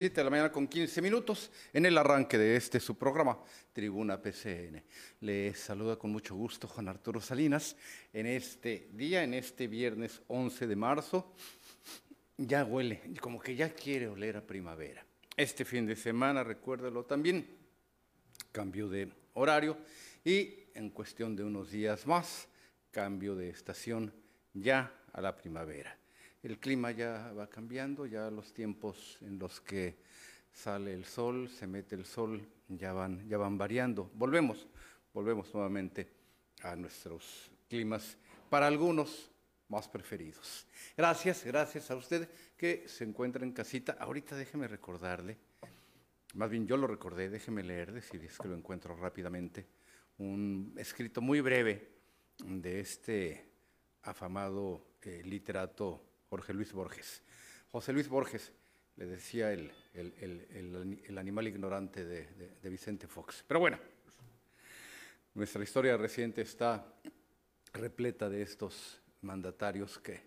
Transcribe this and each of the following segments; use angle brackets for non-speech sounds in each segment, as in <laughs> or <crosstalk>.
7 de la mañana con 15 minutos en el arranque de este su programa, Tribuna PCN. Le saluda con mucho gusto Juan Arturo Salinas en este día, en este viernes 11 de marzo. Ya huele, como que ya quiere oler a primavera. Este fin de semana, recuérdelo también, cambio de horario y en cuestión de unos días más, cambio de estación ya a la primavera el clima ya va cambiando, ya los tiempos en los que sale el sol, se mete el sol, ya van, ya van variando. Volvemos, volvemos nuevamente a nuestros climas, para algunos más preferidos. Gracias, gracias a usted que se encuentra en casita. Ahorita déjeme recordarle, más bien yo lo recordé, déjeme leer, decir es que lo encuentro rápidamente, un escrito muy breve de este afamado eh, literato Jorge Luis Borges. José Luis Borges, le decía el, animal ignorante de, Vicente Fox. Pero bueno, nuestra historia reciente está repleta de estos mandatarios que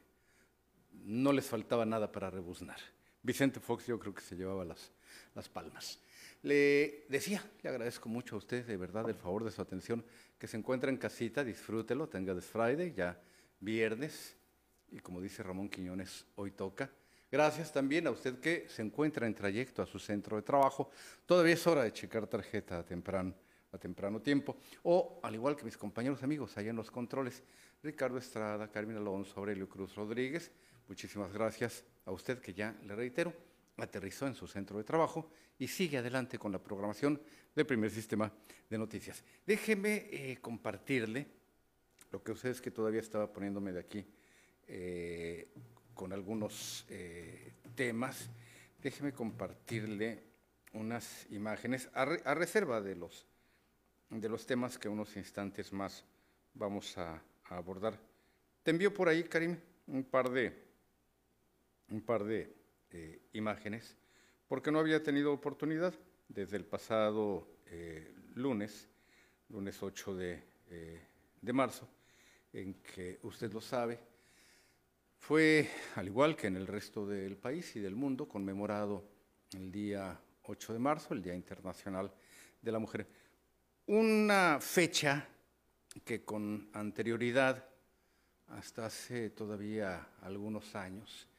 no les faltaba nada para rebuznar. Vicente Fox yo creo que se llevaba las, las palmas. Le decía, le agradezco mucho a usted de verdad el favor de su atención, que se encuentra en casita, disfrútelo, tenga this Friday, ya viernes, y como dice Ramón Quiñones, hoy toca. Gracias también a usted que se encuentra en trayecto a su centro de trabajo. Todavía es hora de checar tarjeta a temprano, tiempo. O, al igual que mis compañeros amigos allá en los controles, Ricardo Estrada, Carmen Alonso, Aurelio Cruz Rodríguez, muchísimas gracias a usted que ya, le reitero, aterrizó en su centro de trabajo y sigue adelante con la programación del primer sistema de noticias. Déjeme eh, compartirle lo que ustedes que todavía estaba poniéndome de aquí eh, con algunos eh, temas. Déjeme compartirle unas imágenes a, reserva de los, de los temas que unos instantes más vamos a, abordar. Te envío por ahí, Karim, un par de, un par de eh, imágenes, porque no había tenido oportunidad desde el pasado lunes, lunes 8 de, de marzo, en que usted lo sabe, fue, al igual que en el resto del país y del mundo, conmemorado el día 8 de marzo, el Día Internacional de la Mujer. Una fecha que con anterioridad, hasta hace todavía algunos años,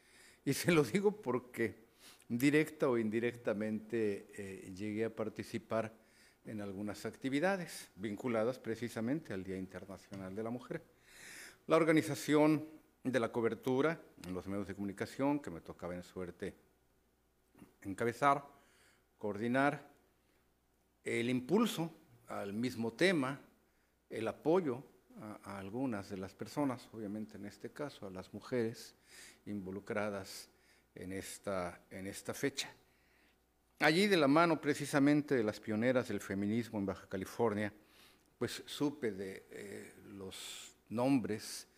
y se lo digo porque directa o indirectamente eh, llegué a participar en algunas actividades vinculadas precisamente al Día Internacional de la Mujer. La organización de la cobertura en los medios de comunicación que me tocaba en suerte encabezar, coordinar, el impulso al mismo tema, el apoyo a, algunas de las personas, obviamente en este caso a las mujeres involucradas en esta, en esta fecha. Allí de la mano precisamente de las pioneras del feminismo en Baja California, pues supe de eh, los nombres,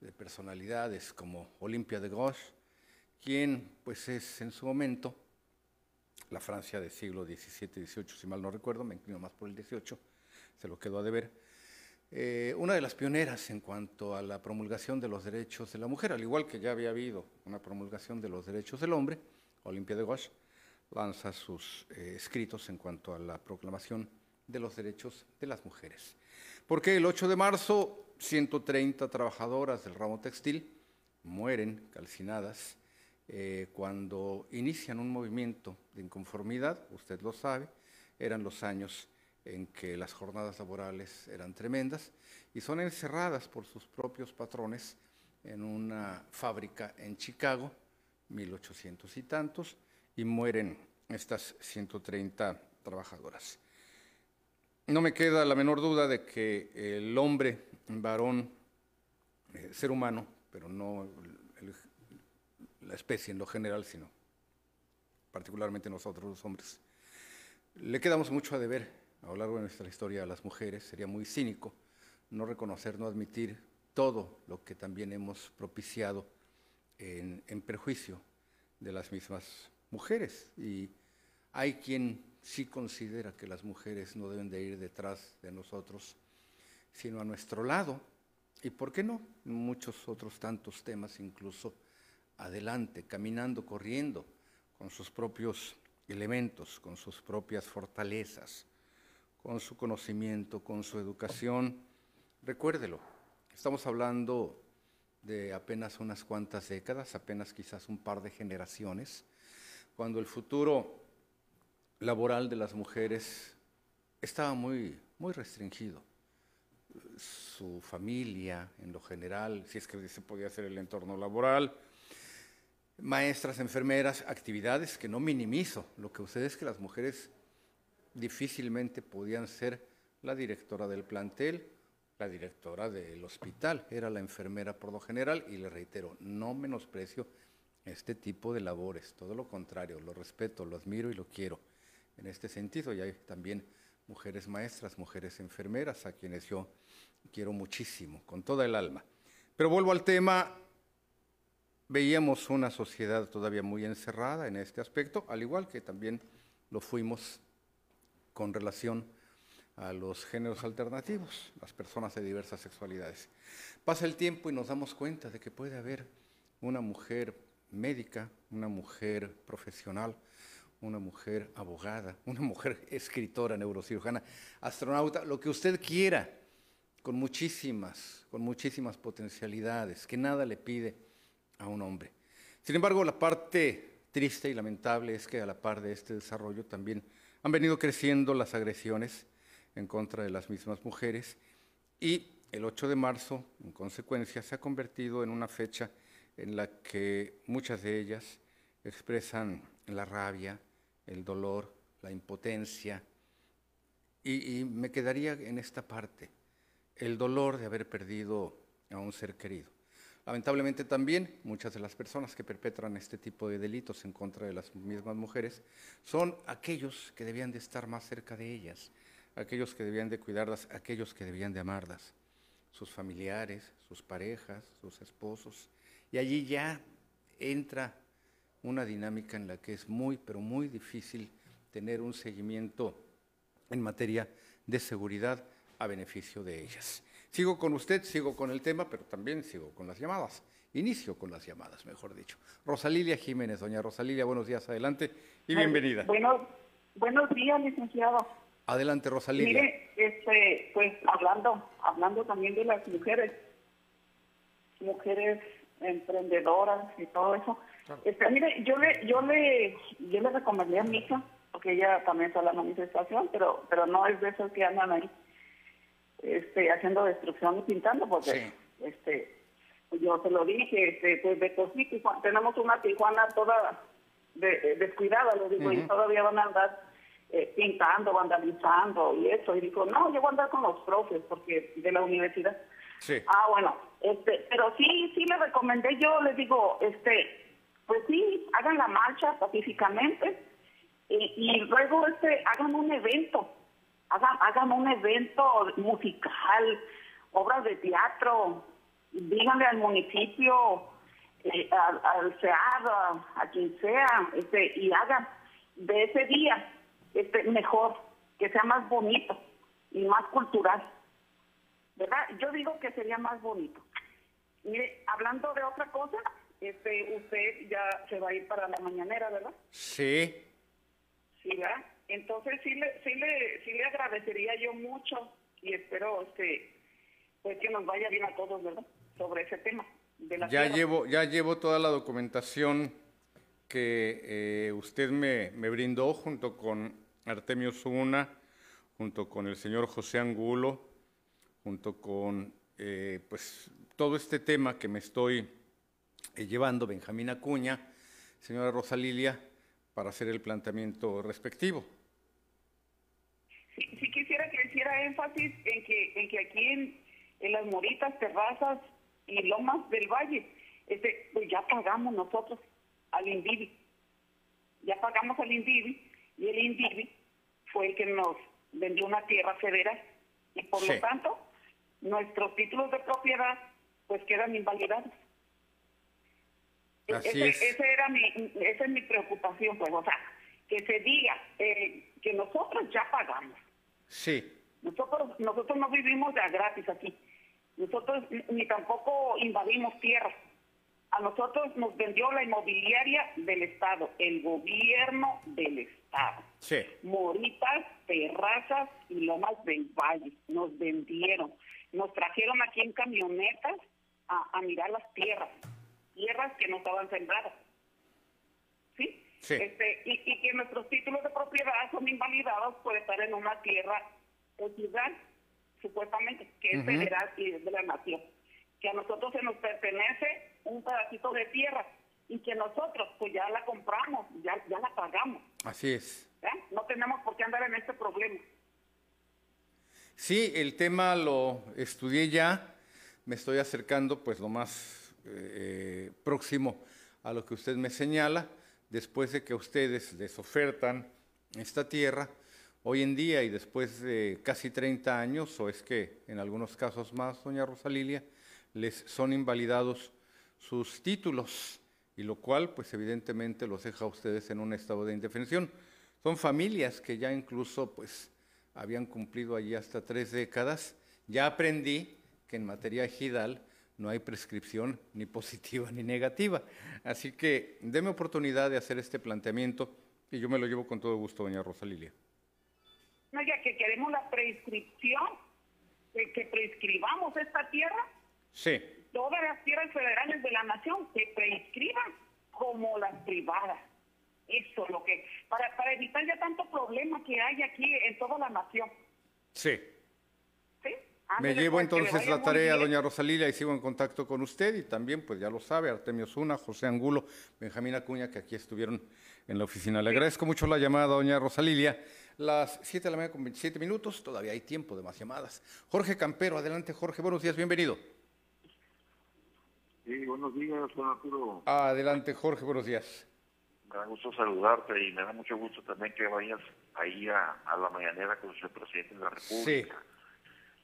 de personalidades como Olimpia de Gauche, quien pues es en su momento, la Francia del siglo XVII XVIII, si mal no recuerdo, me inclino más por el XVIII, se lo quedó a deber, eh, una de las pioneras en cuanto a la promulgación de los derechos de la mujer, al igual que ya había habido una promulgación de los derechos del hombre, Olimpia de Gauche lanza sus eh, escritos en cuanto a la proclamación de los derechos de las mujeres. Porque el 8 de marzo 130 trabajadoras del ramo textil mueren calcinadas eh, cuando inician un movimiento de inconformidad, usted lo sabe, eran los años en que las jornadas laborales eran tremendas y son encerradas por sus propios patrones en una fábrica en Chicago, 1800 y tantos, y mueren estas 130 trabajadoras. No me queda la menor duda de que el hombre varón, eh, ser humano, pero no la especie en lo general, sino particularmente nosotros los hombres. Le quedamos mucho a deber a lo largo de nuestra historia a las mujeres, sería muy cínico no reconocer, no admitir todo lo que también hemos propiciado en, en perjuicio de las mismas mujeres. Y hay quien sí considera que las mujeres no deben de ir detrás de nosotros, sino a nuestro lado. ¿Y por qué no? Muchos otros tantos temas, incluso adelante, caminando, corriendo, con sus propios elementos, con sus propias fortalezas, con su conocimiento, con su educación. Recuérdelo, estamos hablando de apenas unas cuantas décadas, apenas quizás un par de generaciones, cuando el futuro laboral de las mujeres estaba muy, muy restringido. Su familia, en lo general, si es que se podía hacer el entorno laboral, maestras, enfermeras, actividades que no minimizo. Lo que sucede es que las mujeres difícilmente podían ser la directora del plantel, la directora del hospital, era la enfermera por lo general y le reitero, no menosprecio este tipo de labores, todo lo contrario, lo respeto, lo admiro y lo quiero. En este sentido, y hay también mujeres maestras, mujeres enfermeras, a quienes yo quiero muchísimo, con toda el alma. Pero vuelvo al tema veíamos una sociedad todavía muy encerrada en este aspecto, al igual que también lo fuimos con relación a los géneros alternativos, las personas de diversas sexualidades. Pasa el tiempo y nos damos cuenta de que puede haber una mujer médica, una mujer profesional, una mujer abogada, una mujer <laughs> escritora, neurocirujana, astronauta, lo que usted quiera, con muchísimas, con muchísimas potencialidades, que nada le pide a un hombre. Sin embargo, la parte triste y lamentable es que a la par de este desarrollo también han venido creciendo las agresiones en contra de las mismas mujeres y el 8 de marzo, en consecuencia, se ha convertido en una fecha en la que muchas de ellas expresan la rabia, el dolor, la impotencia, y, me quedaría en esta parte, el dolor de haber perdido a un ser querido. Lamentablemente también muchas de las personas que perpetran este tipo de delitos en contra de las mismas mujeres son aquellos que debían de estar más cerca de ellas, aquellos que debían de cuidarlas, aquellos que debían de amarlas, sus familiares, sus parejas, sus esposos. Y allí ya entra una dinámica en la que es muy, pero muy difícil tener un seguimiento en materia de seguridad a beneficio de ellas. Sigo con usted, sigo con el tema, pero también sigo con las llamadas. Inicio con las llamadas, mejor dicho. Rosalilia Jiménez, doña Rosalilia, buenos días, adelante y bienvenida. Bueno, buenos días, licenciado. Adelante, Rosalilia. Mire, este, pues hablando, hablando también de las mujeres, mujeres emprendedoras y todo eso. Este, mire, yo le, yo le, yo le recomendé a mi hija, porque ella también está en la manifestación, pero, pero no es de esos que andan ahí este, haciendo destrucción y pintando, porque este, yo se lo dije, este, pues de por tenemos una Tijuana toda de, descuidada, lo digo, y todavía van a andar eh, pintando, vandalizando y eso. Y dijo, no, yo voy a andar con los profes, porque de la universidad. Ah, bueno, este, pero sí, sí le recomendé yo, les digo, este, pues sí, hagan la marcha pacíficamente y, luego este, hagan un evento hagan, un evento musical, obras de teatro, díganle al municipio, eh, al, al SEAD, a, quien sea, este, y hagan de ese día este, mejor, que sea más bonito y más cultural. ¿Verdad? Yo digo que sería más bonito. Mire, hablando de otra cosa, este, usted ya se va a ir para la mañanera, ¿verdad? Sí. Sí, ¿verdad? Entonces sí le, sí le, sí le agradecería yo mucho y espero este, pues que nos vaya bien a todos, ¿verdad? Sobre ese tema. De la ya llevo, ya llevo toda la documentación que eh, usted me, me, brindó junto con Artemio Zuna, junto con el señor José Angulo, junto con eh, pues todo este tema que me estoy eh, llevando, Benjamín Acuña, señora Rosa Lilia, para hacer el planteamiento respectivo sí, quisiera que hiciera énfasis en que, en que aquí en, las moritas, terrazas y lomas del valle, este, pues ya pagamos nosotros al INDIVI. Ya pagamos al INDIVI y el INDIVI fue el que nos vendió una tierra federal y por lo tanto nuestros títulos de propiedad pues quedan invalidados. Así es. Ese era mi, esa es mi preocupación, pues, o sea, que se diga eh, que nosotros ya pagamos. Sí. Nosotros, nosotros no vivimos de a gratis aquí. Nosotros ni tampoco invadimos tierra. A nosotros nos vendió la inmobiliaria del Estado, el gobierno del Estado. Moritas, terrazas y lomas del valle. Nos vendieron. Nos trajeron aquí en camionetas a, mirar las tierras. Tierras que no estaban sembradas. ¿Sí? Este, y, que nuestros títulos de propiedad son invalidados por estar en una tierra ciudad, supuestamente, que es federal y es de la nación. Que a nosotros se nos pertenece un pedacito de tierra y que nosotros pues ya la compramos, ya, ya la pagamos. Así es. No tenemos por qué andar en este problema. Sí, el tema lo estudié ya, me estoy acercando pues lo más eh, próximo a lo que usted me señala, después de que ustedes les ofertan esta tierra, hoy en día y después de casi 30 años, o es que en algunos casos más, doña Rosalilia, les son invalidados sus títulos y lo cual pues evidentemente los deja a ustedes en un estado de indefensión. Son familias que ya incluso pues habían cumplido allí hasta tres décadas. Ya aprendí que en materia ejidal no hay prescripción <laughs> ni positiva ni negativa. Así que déme oportunidad de hacer este planteamiento y yo me lo llevo con todo gusto, doña Rosalilia. No, ya que queremos la prescripción, que prescribamos esta tierra. Sí todas las tierras federales de la nación se prescriban como las privadas. Eso lo que, para, para evitar ya tanto problema que hay aquí en toda la nación. Sí. ¿Sí? Me llevo pues, entonces la tarea, doña Rosalía, y sigo en contacto con usted y también, pues ya lo sabe, Artemio Zuna, José Angulo, Benjamín Acuña, que aquí estuvieron en la oficina. Le agradezco mucho la llamada, doña Rosalilia. Las 7 de la mañana con 27 minutos, todavía hay tiempo de más llamadas. Jorge Campero, adelante Jorge, buenos días, bienvenido. Sí, buenos días, Juan Arturo. Adelante, Jorge, buenos días. Me da gusto saludarte y me da mucho gusto también que vayas ahí a, la mañanera con el presidente de la República. Sí.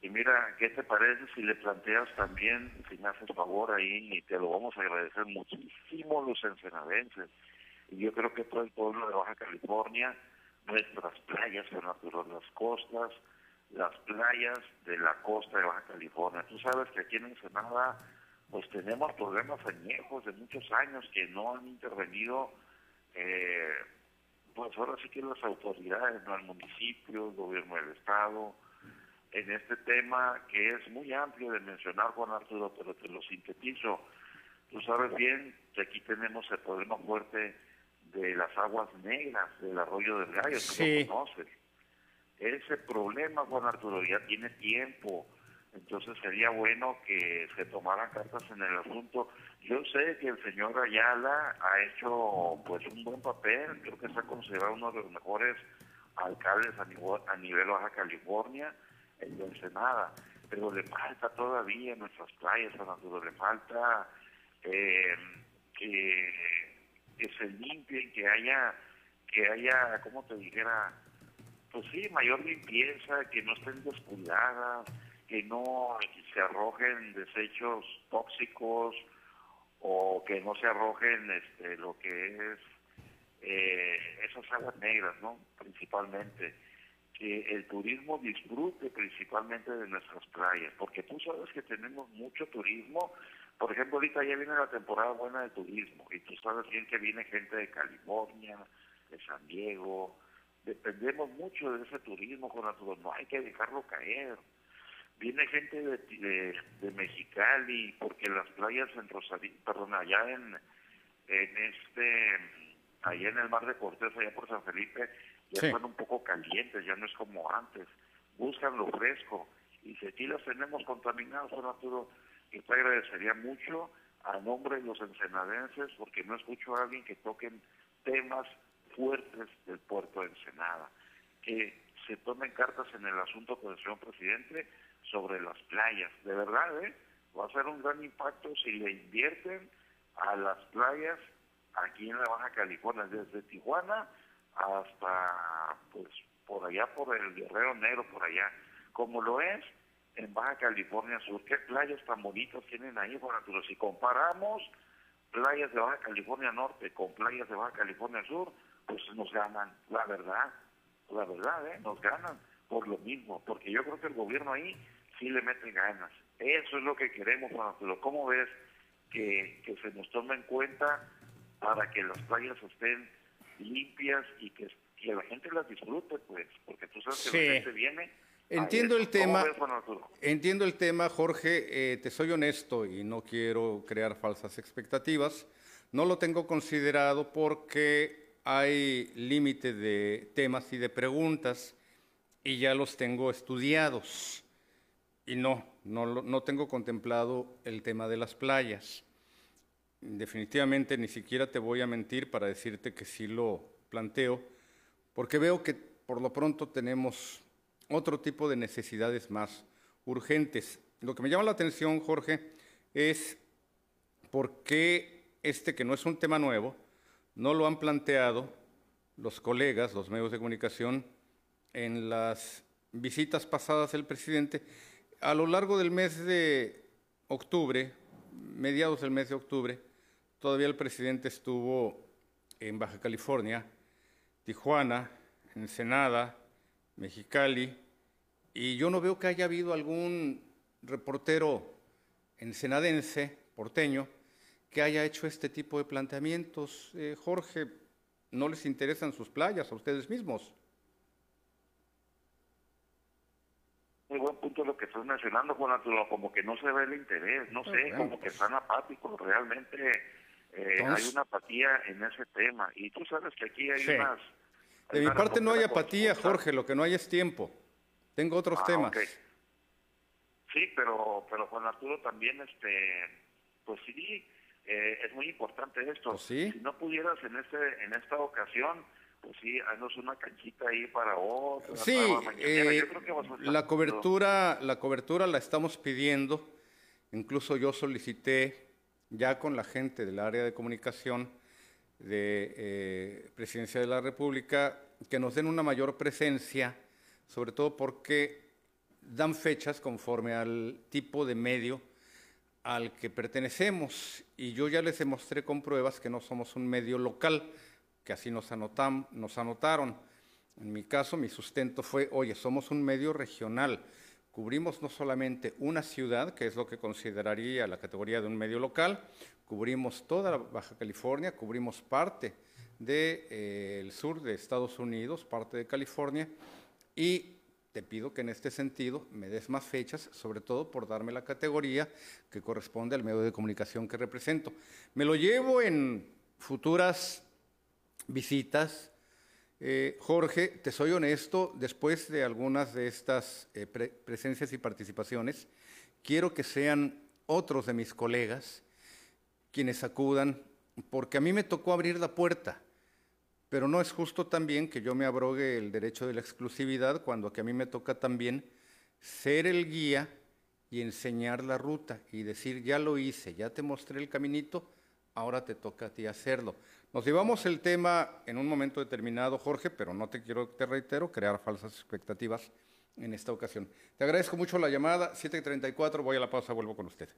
Y mira, ¿qué te parece si le planteas también, si me haces favor ahí, y te lo vamos a agradecer muchísimo los ensenadenses, y yo creo que todo el pueblo de Baja California, nuestras playas, Juan Arturo, las costas, las playas de la costa de Baja California. Tú sabes que aquí en Ensenada pues tenemos problemas añejos de muchos años que no han intervenido, eh, pues ahora sí que las autoridades, ¿no? el municipio, el gobierno del Estado, en este tema que es muy amplio de mencionar, Juan Arturo, pero te lo sintetizo. Tú sabes bien que aquí tenemos el problema fuerte de las aguas negras del arroyo del gallo, tú lo conoces. Ese problema, Juan Arturo, ya tiene tiempo entonces sería bueno que se tomaran cartas en el asunto. Yo sé que el señor Ayala ha hecho pues un buen papel, creo que está considerado uno de los mejores alcaldes a nivel, a nivel Baja California, en Ensenada, pero le falta todavía en nuestras playas, a le falta eh, que, que se limpien, que haya, que haya, ¿cómo te dijera? Pues sí, mayor limpieza, que no estén descuidadas, que no se arrojen desechos tóxicos o que no se arrojen este, lo que es eh, esas aguas negras, ¿no? Principalmente. Que el turismo disfrute principalmente de nuestras playas, porque tú sabes que tenemos mucho turismo. Por ejemplo, ahorita ya viene la temporada buena de turismo y tú sabes bien que viene gente de California, de San Diego. Dependemos mucho de ese turismo, con no hay que dejarlo caer viene gente de, de, Mexicali, porque las playas en Rosario, perdón, allá en, en este, allá en el mar de Cortés, allá por San Felipe, ya están un poco calientes, ya no es como antes. Buscan lo fresco. Y si aquí las tenemos contaminadas, Arturo, y te agradecería mucho a nombre de los ensenadenses, porque no escucho a alguien que toquen temas fuertes del puerto de Ensenada. Que se tomen cartas en el asunto con el señor presidente sobre las playas. De verdad, ¿eh? va a ser un gran impacto si le invierten a las playas aquí en la Baja California, desde Tijuana hasta pues por allá por el Guerrero Negro, por allá, como lo es en Baja California Sur. ¿Qué playas tan bonitas tienen ahí, Juan Arturo? Si comparamos playas de Baja California Norte con playas de Baja California Sur, pues nos ganan, la verdad, la verdad, ¿eh? nos ganan por lo mismo, porque yo creo que el gobierno ahí sí le meten ganas. Eso es lo que queremos, Juan ¿Cómo ves que, se nos tome en cuenta para que las playas estén limpias y que que la gente las disfrute, pues, porque tú sabes que la gente viene. Entiendo el tema. Entiendo el tema, Jorge. Eh, te soy honesto y no quiero crear falsas expectativas. No lo tengo considerado porque hay límite de temas y de preguntas y ya los tengo estudiados. Y no, no, no tengo contemplado el tema de las playas. Definitivamente ni siquiera te voy a mentir para decirte que sí lo planteo, porque veo que por lo pronto tenemos otro tipo de necesidades más urgentes. Lo que me llama la atención, Jorge, es por qué este, que no es un tema nuevo, no lo han planteado los colegas, los medios de comunicación, en las visitas pasadas del presidente. A lo largo del mes de octubre, mediados del mes de octubre, todavía el presidente estuvo en Baja California, Tijuana, Ensenada, Mexicali, y yo no veo que haya habido algún reportero ensenadense, porteño, que haya hecho este tipo de planteamientos. Eh, Jorge, ¿no les interesan sus playas a ustedes mismos? Lo que estás mencionando, Juan como que no se ve el interés, no sé, como que están apáticos, realmente eh, hay una apatía en ese tema. Y tú sabes que aquí hay unas... de mi parte no hay apatía, Jorge, lo que no hay es tiempo. Tengo otros ah, temas. Sí, pero, pero Juan Arturo también, este, pues sí, eh, es muy importante esto. Pues si no pudieras en este en esta ocasión, pues sí, haznos una canchita ahí para otra. Sí, eh, la cobertura, la cobertura la estamos pidiendo. Incluso yo solicité ya con la gente del área de comunicación de eh, Presidencia de la República que nos den una mayor presencia, sobre todo porque dan fechas conforme al tipo de medio al que pertenecemos y yo ya les demostré con pruebas que no somos un medio local, que así nos, nos anotaron. En mi caso, mi sustento fue, oye, somos un medio regional, cubrimos no solamente una ciudad, que es lo que consideraría la categoría de un medio local, cubrimos toda la Baja California, cubrimos parte del eh, sur de Estados Unidos, parte de California, y te pido que en este sentido me des más fechas, sobre todo por darme la categoría que corresponde al medio de comunicación que represento. Me lo llevo en futuras visitas. Eh, Jorge, te soy honesto, después de algunas de estas eh, presencias y participaciones, quiero que sean otros de mis colegas quienes acudan, porque a mí me tocó abrir la puerta pero no es justo también que yo me abrogue el derecho de la exclusividad cuando a mí me toca también ser el guía y enseñar la ruta y decir, ya lo hice, ya te mostré el caminito, ahora te toca a ti hacerlo. Nos llevamos el tema en un momento determinado, Jorge, pero no te quiero, te reitero, crear falsas expectativas en esta ocasión. Te agradezco mucho la llamada, 7.34, voy a la pausa, vuelvo con usted.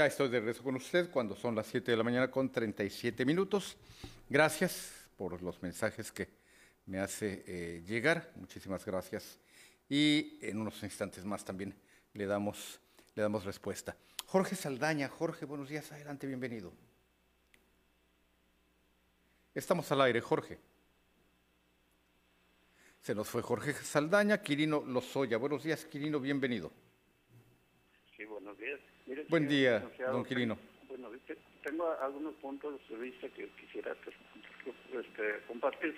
Ya estoy de regreso con usted cuando son las 7 de la mañana con 37 minutos. Gracias por los mensajes que me hace eh, llegar. Muchísimas gracias. Y en unos instantes más también le damos, le damos respuesta. Jorge Saldaña. Jorge, buenos días. Adelante, bienvenido. Estamos al aire, Jorge. Se nos fue Jorge Saldaña, Quirino Lozoya. Buenos días, Quirino, bienvenido. Días. Buen día, don Quirino. Bueno, tengo algunos puntos de vista que quisiera este, compartir.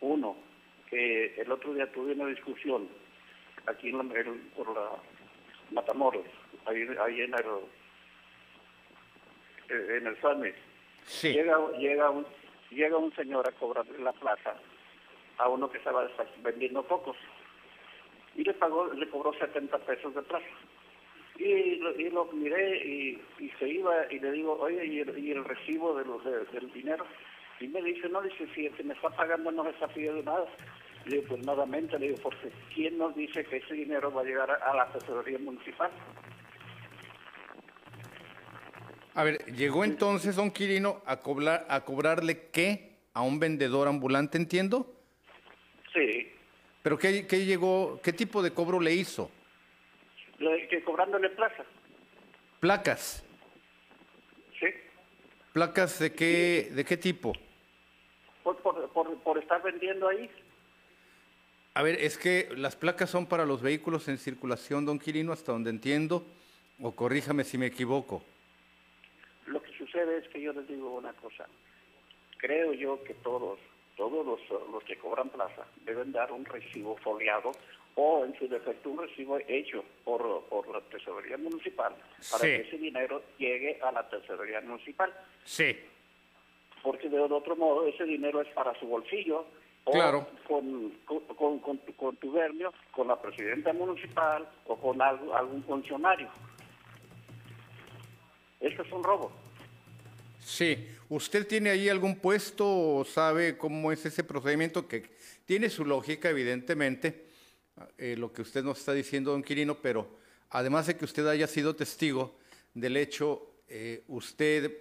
Uno, que el otro día tuve una discusión aquí en la, por la Matamoros, ahí, en el, en el Summit. Sí. Llega, llega, un, llega un señor a cobrar la plaza a uno que estaba vendiendo pocos y le pagó, le cobró 70 pesos de plaza. Y, lo miré y, se iba y le digo, oye, ¿y el, recibo de los, del dinero? Y me dice, no, dice, si me está pagando no me está pidiendo nada. Le digo, pues nuevamente, le digo, porque ¿quién nos dice que ese dinero va a llegar a, la tesorería municipal? A ver, llegó entonces don Quirino a cobrar a cobrarle qué a un vendedor ambulante, entiendo. Sí. Pero qué, qué llegó, qué tipo de cobro le hizo? Que cobrándole plaza. ¿Placas? Sí. ¿Placas de qué, de qué tipo? Por, por, por, estar vendiendo ahí. A ver, es que las placas son para los vehículos en circulación, don Quirino, hasta donde entiendo, o corríjame si me equivoco. Lo que sucede es que yo les digo una cosa. Creo yo que todos, todos los, los que cobran plaza deben dar un recibo foliado o en su defecto un recibo hecho por, la tesorería municipal para que ese dinero llegue a la tesorería municipal. Sí. Porque de otro modo ese dinero es para su bolsillo o claro. con, con, con, con, tu gremio, con la presidenta municipal o con algún funcionario. Esto es un robo. Sí. ¿Usted tiene ahí algún puesto o sabe cómo es ese procedimiento que tiene su lógica, evidentemente? Eh, lo que usted nos está diciendo, don Quirino, pero además de que usted haya sido testigo del hecho, eh, usted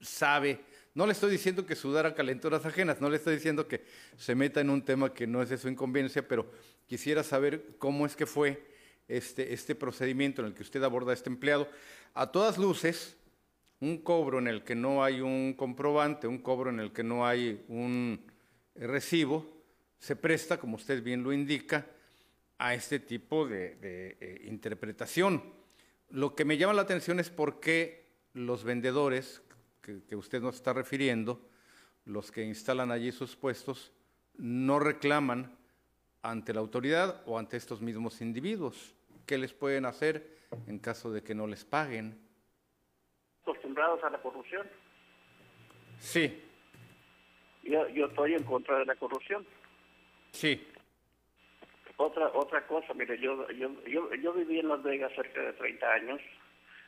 sabe, no le estoy diciendo que sudara calenturas ajenas, no le estoy diciendo que se meta en un tema que no es de su inconveniencia, pero quisiera saber cómo es que fue este, este procedimiento en el que usted aborda a este empleado. A todas luces, un cobro en el que no hay un comprobante, un cobro en el que no hay un recibo, se presta, como usted bien lo indica, a este tipo de, eh, interpretación. Lo que me llama la atención es por qué los vendedores que, usted nos está refiriendo, los que instalan allí sus puestos, no reclaman ante la autoridad o ante estos mismos individuos. ¿Qué les pueden hacer en caso de que no les paguen? Acostumbrados a la corrupción. Sí. Yo, yo estoy en contra de la corrupción. Sí. Otra otra cosa, mire, yo, yo, yo, yo viví en Las Vegas cerca de 30 años.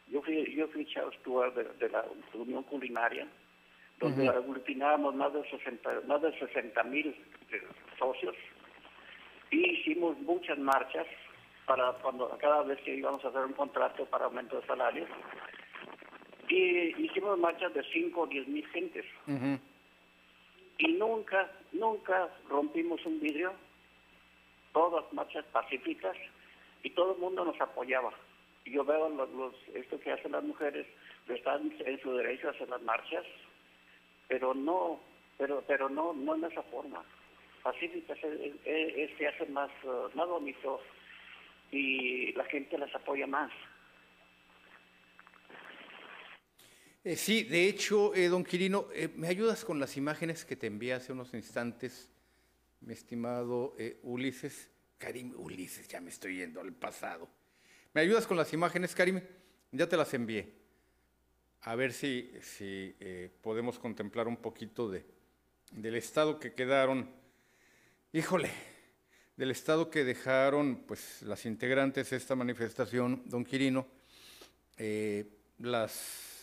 Yo fui, yo fui Stewart de, la Unión Culinaria, donde aglutinábamos más de 60 más de 60 mil eh, socios. Y hicimos muchas marchas para cuando cada vez que íbamos a hacer un contrato para aumento de salarios. Y hicimos marchas de 5 o 10 mil gentes. Y nunca nunca rompimos un vidrio todas marchas pacíficas y todo el mundo nos apoyaba. Y yo veo los, esto que hacen las mujeres, están en su derecho a hacer las marchas, pero no, pero, pero no, no en esa forma. Pacíficas es, que hacen más, uh, más bonito y la gente las apoya más. Eh, sí, de hecho, eh, don Quirino, eh, ¿me ayudas con las imágenes que te envié hace unos instantes mi estimado eh, Ulises. Karim, Ulises, ya me estoy yendo al pasado. ¿Me ayudas con las imágenes, Karim? Ya te las envié. A ver si, si eh, podemos contemplar un poquito de, del estado que quedaron. Híjole, del estado que dejaron pues, las integrantes de esta manifestación, don Quirino, eh, las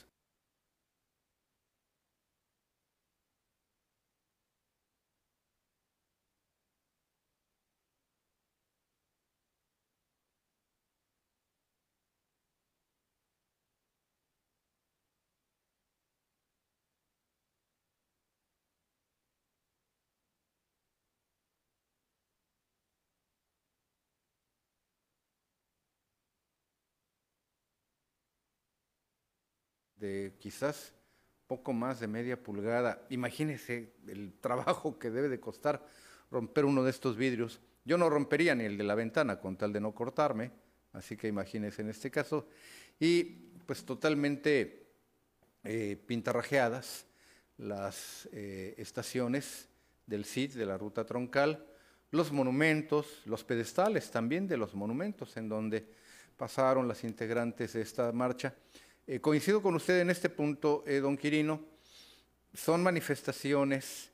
de quizás poco más de media pulgada. Imagínese el <laughs> trabajo que debe de costar romper uno de estos vidrios. Yo no rompería ni el de la ventana con tal de no cortarme, así que imagínese en este caso. Y pues totalmente eh, pintarrajeadas las eh, estaciones del CID, de la ruta troncal, los monumentos, los pedestales también de los monumentos en donde pasaron las integrantes de esta marcha. Eh, coincido con usted en este punto, eh, don Quirino, son manifestaciones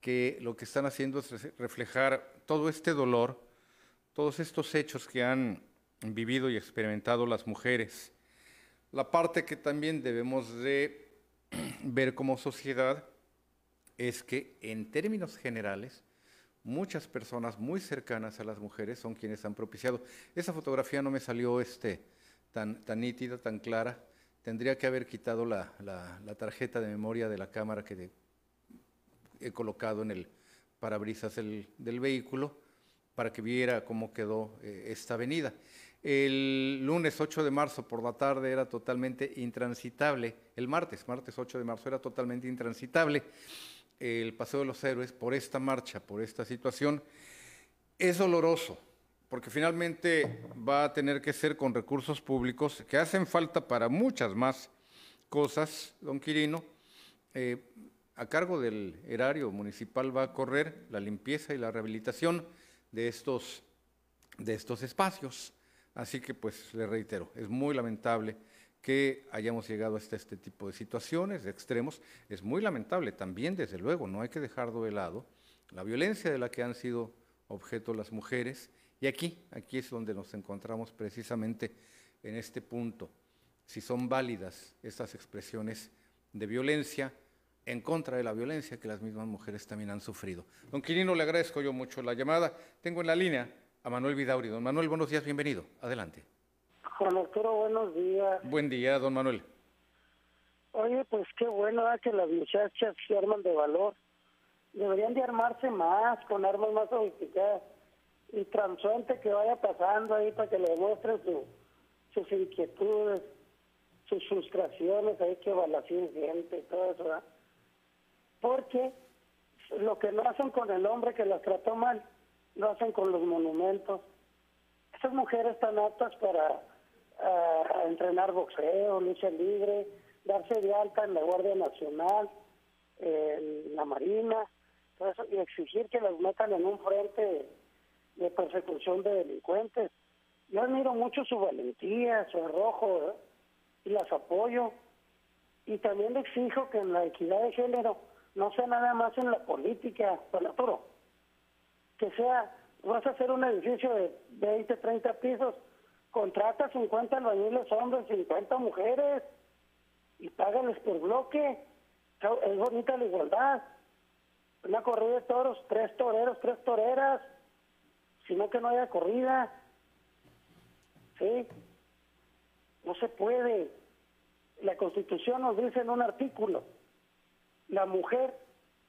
que lo que están haciendo es reflejar todo este dolor, todos estos hechos que han vivido y experimentado las mujeres. La parte que también debemos de <clears throat> ver como sociedad es que en términos generales, muchas personas muy cercanas a las mujeres son quienes han propiciado. Esa fotografía no me salió este, tan, tan nítida, tan clara. Tendría que haber quitado la, tarjeta de memoria de la cámara que he colocado en el parabrisas del, vehículo para que viera cómo quedó eh, esta avenida. El lunes 8 de marzo por la tarde era totalmente intransitable. El martes, martes 8 de marzo, era totalmente intransitable el Paseo de los Héroes por esta marcha, por esta situación. Es doloroso, porque finalmente va a tener que ser con recursos públicos que hacen falta para muchas más cosas, don Quirino. Eh, a cargo del erario municipal va a correr la limpieza y la rehabilitación de estos, de estos espacios. Así que, pues, le reitero, es muy lamentable que hayamos llegado hasta este tipo de situaciones, de extremos. Es muy lamentable también, desde luego, no hay que dejarlo de lado, la violencia de la que han sido objeto las mujeres. Y aquí, aquí es donde nos encontramos precisamente en este punto. Si son válidas estas expresiones de violencia en contra de la violencia que las mismas mujeres también han sufrido. Don Quirino, le agradezco yo mucho la llamada. Tengo en la línea a Manuel Vidauri. Don Manuel, buenos días, bienvenido. Adelante. Juan Arturo, buenos días. Buen día, don Manuel. Oye, pues qué bueno que las muchachas se arman de valor. Deberían de armarse más, con armas más sofisticadas. Y transuente que vaya pasando ahí para que le demuestren sus inquietudes, sus frustraciones, ahí que evaluación gente y todo eso. Porque lo que no hacen con el hombre que las trató mal, lo hacen con los monumentos. Esas mujeres están aptas para a, entrenar boxeo, lucha libre, darse de alta en la Guardia Nacional, en la Marina, todo eso, y exigir que las metan en un frente de persecución de delincuentes. Yo admiro mucho su valentía, su arrojo, y las apoyo. Y también exijo que en la equidad de género no sea nada más en la política, Arturo. Que sea, vas a hacer un edificio de 20, 30 pisos, contrata 50 albañiles hombres, 50 mujeres y págales por bloque. Es bonita la igualdad. Una corrida de toros, tres toreros, tres toreras, sino que no haya corrida. ¿Sí? No se puede. La Constitución nos dice en un artículo, la mujer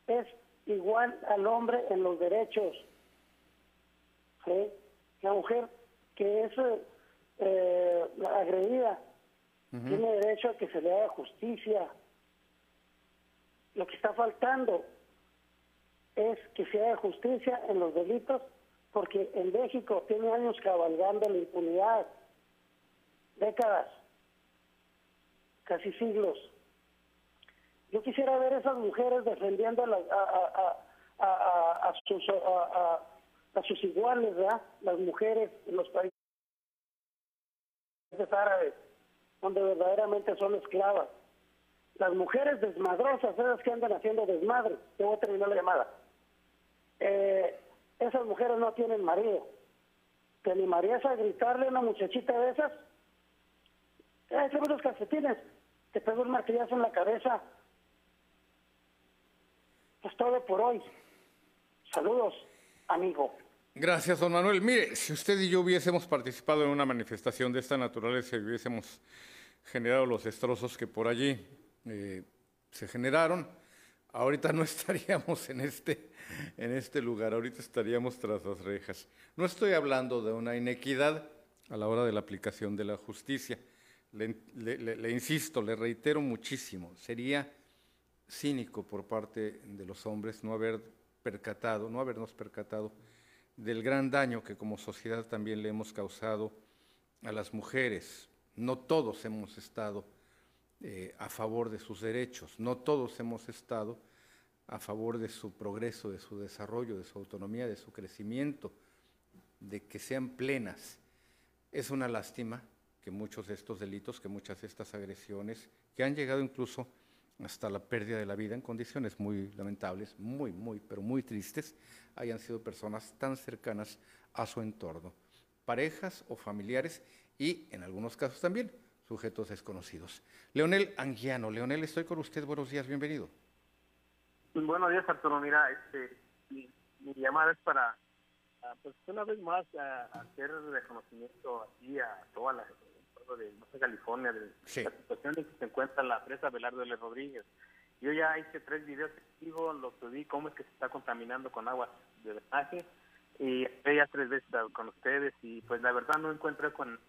es igual al hombre en los derechos. ¿Sí? La mujer que es eh, agredida tiene derecho a que se le haga justicia. Lo que está faltando es que se haga justicia en los delitos, porque en México tiene años cabalgando la impunidad, décadas, casi siglos. Yo quisiera ver a esas mujeres defendiendo a, a, a, sus, a, sus iguales, ¿verdad? Las mujeres en los países árabes, donde verdaderamente son esclavas. Las mujeres desmadrosas, esas que andan haciendo desmadre, te voy a terminar la llamada. Eh, esas mujeres no tienen marido. ¿Te animarías a gritarle a una muchachita de esas? ¡Eh, los calcetines! Te pego un martillazo en la cabeza. Es todo por hoy. Saludos, amigo. Gracias, don Manuel. Mire, si usted y yo hubiésemos participado en una manifestación de esta naturaleza y hubiésemos generado los destrozos que por allí eh, se generaron, ahorita no <laughs> estaríamos en este, en este lugar, ahorita estaríamos tras las rejas. No estoy hablando de una inequidad a la hora de la aplicación de la justicia. le, insisto, le reitero muchísimo, sería cínico por parte de los hombres no haber percatado, no habernos percatado del gran daño que como sociedad también le hemos causado a las mujeres. No todos hemos estado eh, a favor de sus derechos, no todos hemos estado a favor de su progreso, de su desarrollo, de su autonomía, de su crecimiento, de que sean plenas. Es una lástima que muchos de estos delitos, que muchas de estas agresiones, que han llegado incluso hasta la pérdida de la vida en condiciones muy lamentables, muy, muy, pero muy tristes, hayan sido personas tan cercanas a su entorno, parejas o familiares y en algunos casos también sujetos desconocidos. Leonel Anguiano, Leonel, estoy con usted, buenos días, bienvenido. Buenos días, Arturo. Mira, este, mi, llamada es para, ah, pues una vez más, hacer reconocimiento aquí a toda la de California, de la situación en que se encuentra la presa Belardo L. Rodríguez. Yo ya hice tres videos vivo, los subí, cómo es que se está contaminando con agua de drenaje, y ya tres veces con ustedes, y pues la verdad no encuentro con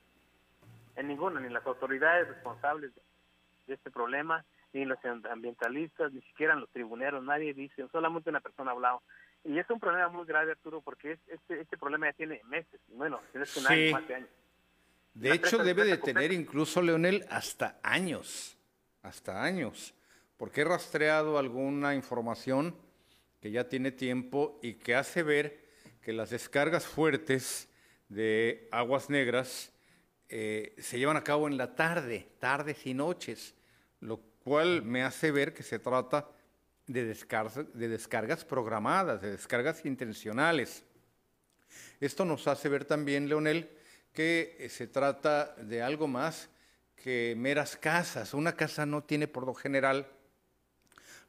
en ninguna, ni las autoridades responsables de este problema, ni los ambientalistas, ni siquiera los tribuneros, nadie dice, solamente una persona ha hablado. Y es un problema muy grave, Arturo, porque este, este problema ya tiene meses, bueno, tiene un año, más de años. De hecho, debe de tener incluso, Leonel, hasta años, hasta años, porque he rastreado alguna información que ya tiene tiempo y que hace ver que las descargas fuertes de aguas negras eh, se llevan a cabo en la tarde, tardes y noches, lo cual me hace ver que se trata de descargas, de descargas programadas, de descargas intencionales. Esto nos hace ver también, Leonel, que eh, se trata de algo más que meras casas. Una casa no tiene por lo general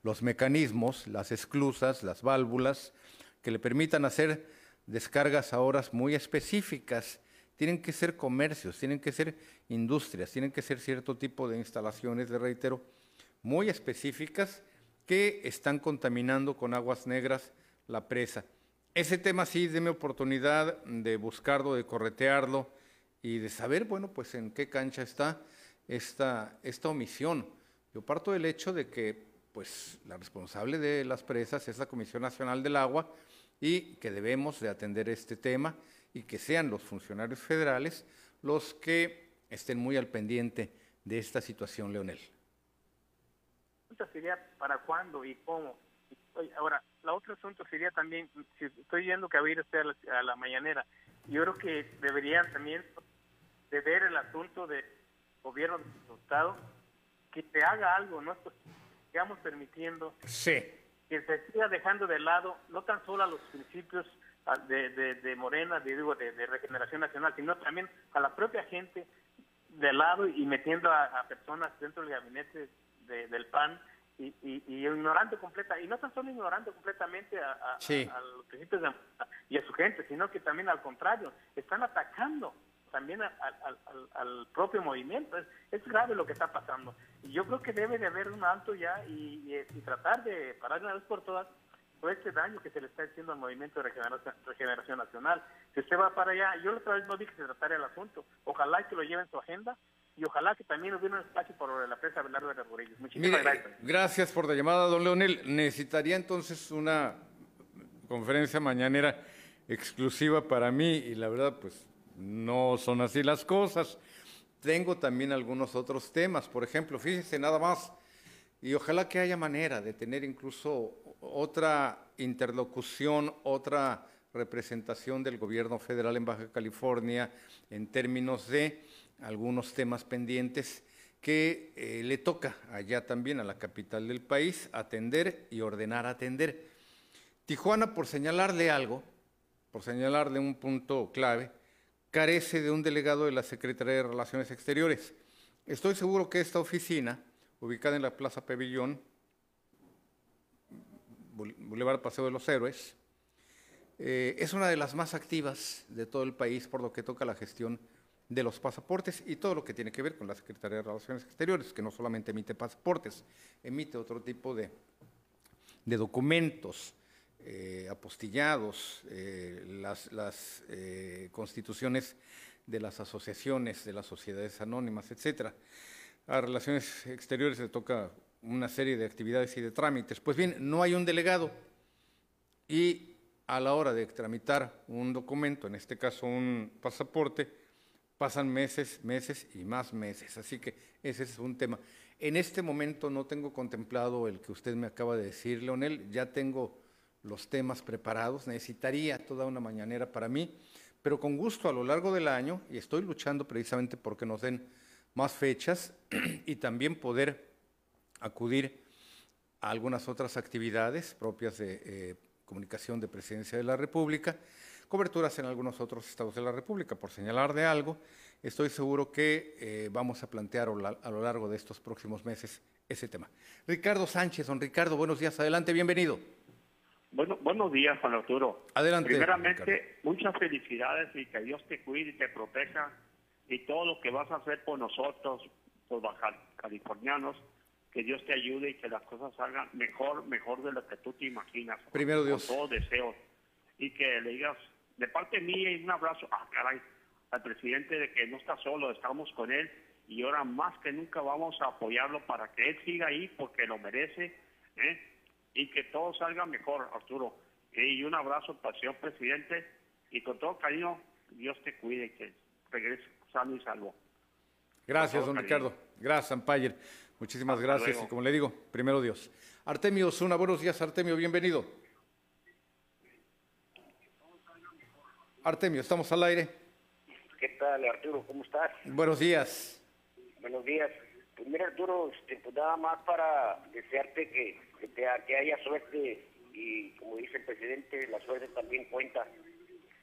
los mecanismos, las esclusas, las válvulas, que le permitan hacer descargas a horas muy específicas. Tienen que ser comercios, tienen que ser industrias, tienen que ser cierto tipo de instalaciones, de reitero, muy específicas que están contaminando con aguas negras la presa. Ese tema sí, déme oportunidad de buscarlo, de corretearlo y de saber, bueno, pues en qué cancha está esta, esta omisión. Yo parto del hecho de que, pues, la responsable de las presas es la Comisión Nacional del Agua y que debemos de atender este tema y que sean los funcionarios federales los que estén muy al pendiente de esta situación, Leonel. Sería para cuándo y cómo? Ahora, la otra asunto sería también, si estoy viendo que va a ir usted a la, mañanera, yo creo que deberían también de ver el asunto del gobierno del Estado, que se haga algo, ¿no? Sigamos permitiendo que se siga dejando de lado no tan solo a los principios de, de, Morena, de, digo, de, Regeneración Nacional, sino también a la propia gente de lado y metiendo a, personas dentro del gabinete del PAN y, y, ignorando completa, y no tan solo ignorando completamente a, los principios y a su gente, sino que también al contrario, están atacando también al, propio movimiento. Es, grave lo que está pasando. Y yo creo que debe de haber un alto ya y, tratar de parar una vez por todas todo este daño que se le está haciendo al movimiento de regeneración, nacional. Si usted va para allá, yo la otra vez no vi que se tratara el asunto. Ojalá que lo lleve en su agenda y ojalá que también hubiera un espacio por la presa Belardo de Rodríguez. Muchísimas gracias. Gracias por la llamada, don Leonel. Necesitaría entonces una conferencia mañanera exclusiva para mí y la verdad, pues no son así las cosas. Tengo también algunos otros temas, por ejemplo, fíjese nada más, y ojalá que haya manera de tener incluso otra interlocución, otra representación del gobierno federal en Baja California en términos de algunos temas pendientes que eh, le toca allá también a la capital del país atender y ordenar atender. Tijuana, por señalarle algo, por señalarle un punto clave, carece de un delegado de la Secretaría de Relaciones Exteriores. Estoy seguro que esta oficina, ubicada en la Plaza Pabellón, Boulevard Paseo de los Héroes, eh, es una de las más activas de todo el país por lo que toca la gestión de los pasaportes y todo lo que tiene que ver con la Secretaría de Relaciones Exteriores, que no solamente emite pasaportes, emite otro tipo de, documentos eh, apostillados, eh, las, las eh, constituciones de las asociaciones, de las sociedades anónimas, etcétera. A Relaciones Exteriores le toca una serie de actividades y de trámites. Pues bien, no hay un delegado y a la hora de tramitar un documento, en este caso un pasaporte, pasan meses, meses y más meses. Así que ese es un tema. En este momento no tengo contemplado el que usted me acaba de decir, Leonel, ya tengo los temas preparados, necesitaría toda una mañanera para mí, pero con gusto a lo largo del año, y estoy luchando precisamente porque nos den más fechas <clears throat> y también poder acudir a algunas otras actividades propias de eh, comunicación de Presidencia de la República, coberturas en algunos otros estados de la República, por señalar de algo, estoy seguro que eh, vamos a plantear a lo largo de estos próximos meses ese tema. Ricardo Sánchez, don Ricardo, buenos días, adelante, bienvenido. Bueno, buenos días, Juan Arturo. Adelante. Primeramente, muchas felicidades y que Dios te cuide y te proteja y todo lo que vas a hacer por nosotros, por bajar californianos, que Dios te ayude y que las cosas salgan mejor, mejor de lo que tú te imaginas. Primero Dios. Con todo deseo. Y que le digas, de parte mía, y un abrazo, ah, caray, al presidente de que no está solo, estamos con él y ahora más que nunca vamos a apoyarlo para que él siga ahí porque lo merece. ¿eh? y que todo salga mejor, Arturo. Y un abrazo para el señor presidente y con todo cariño, Dios te cuide y que regrese sano y salvo. Gracias, don Ricardo. Gracias, Ampayer. Muchísimas gracias. Y como le digo, primero Dios. Artemio Osuna, buenos días, Artemio, bienvenido. Artemio, estamos al aire. ¿Qué tal, Arturo? ¿Cómo estás? Buenos días. Buenos días. Pues mira, Arturo, este, pues nada más para desearte que que, haya suerte y como dice el presidente, la suerte también cuenta.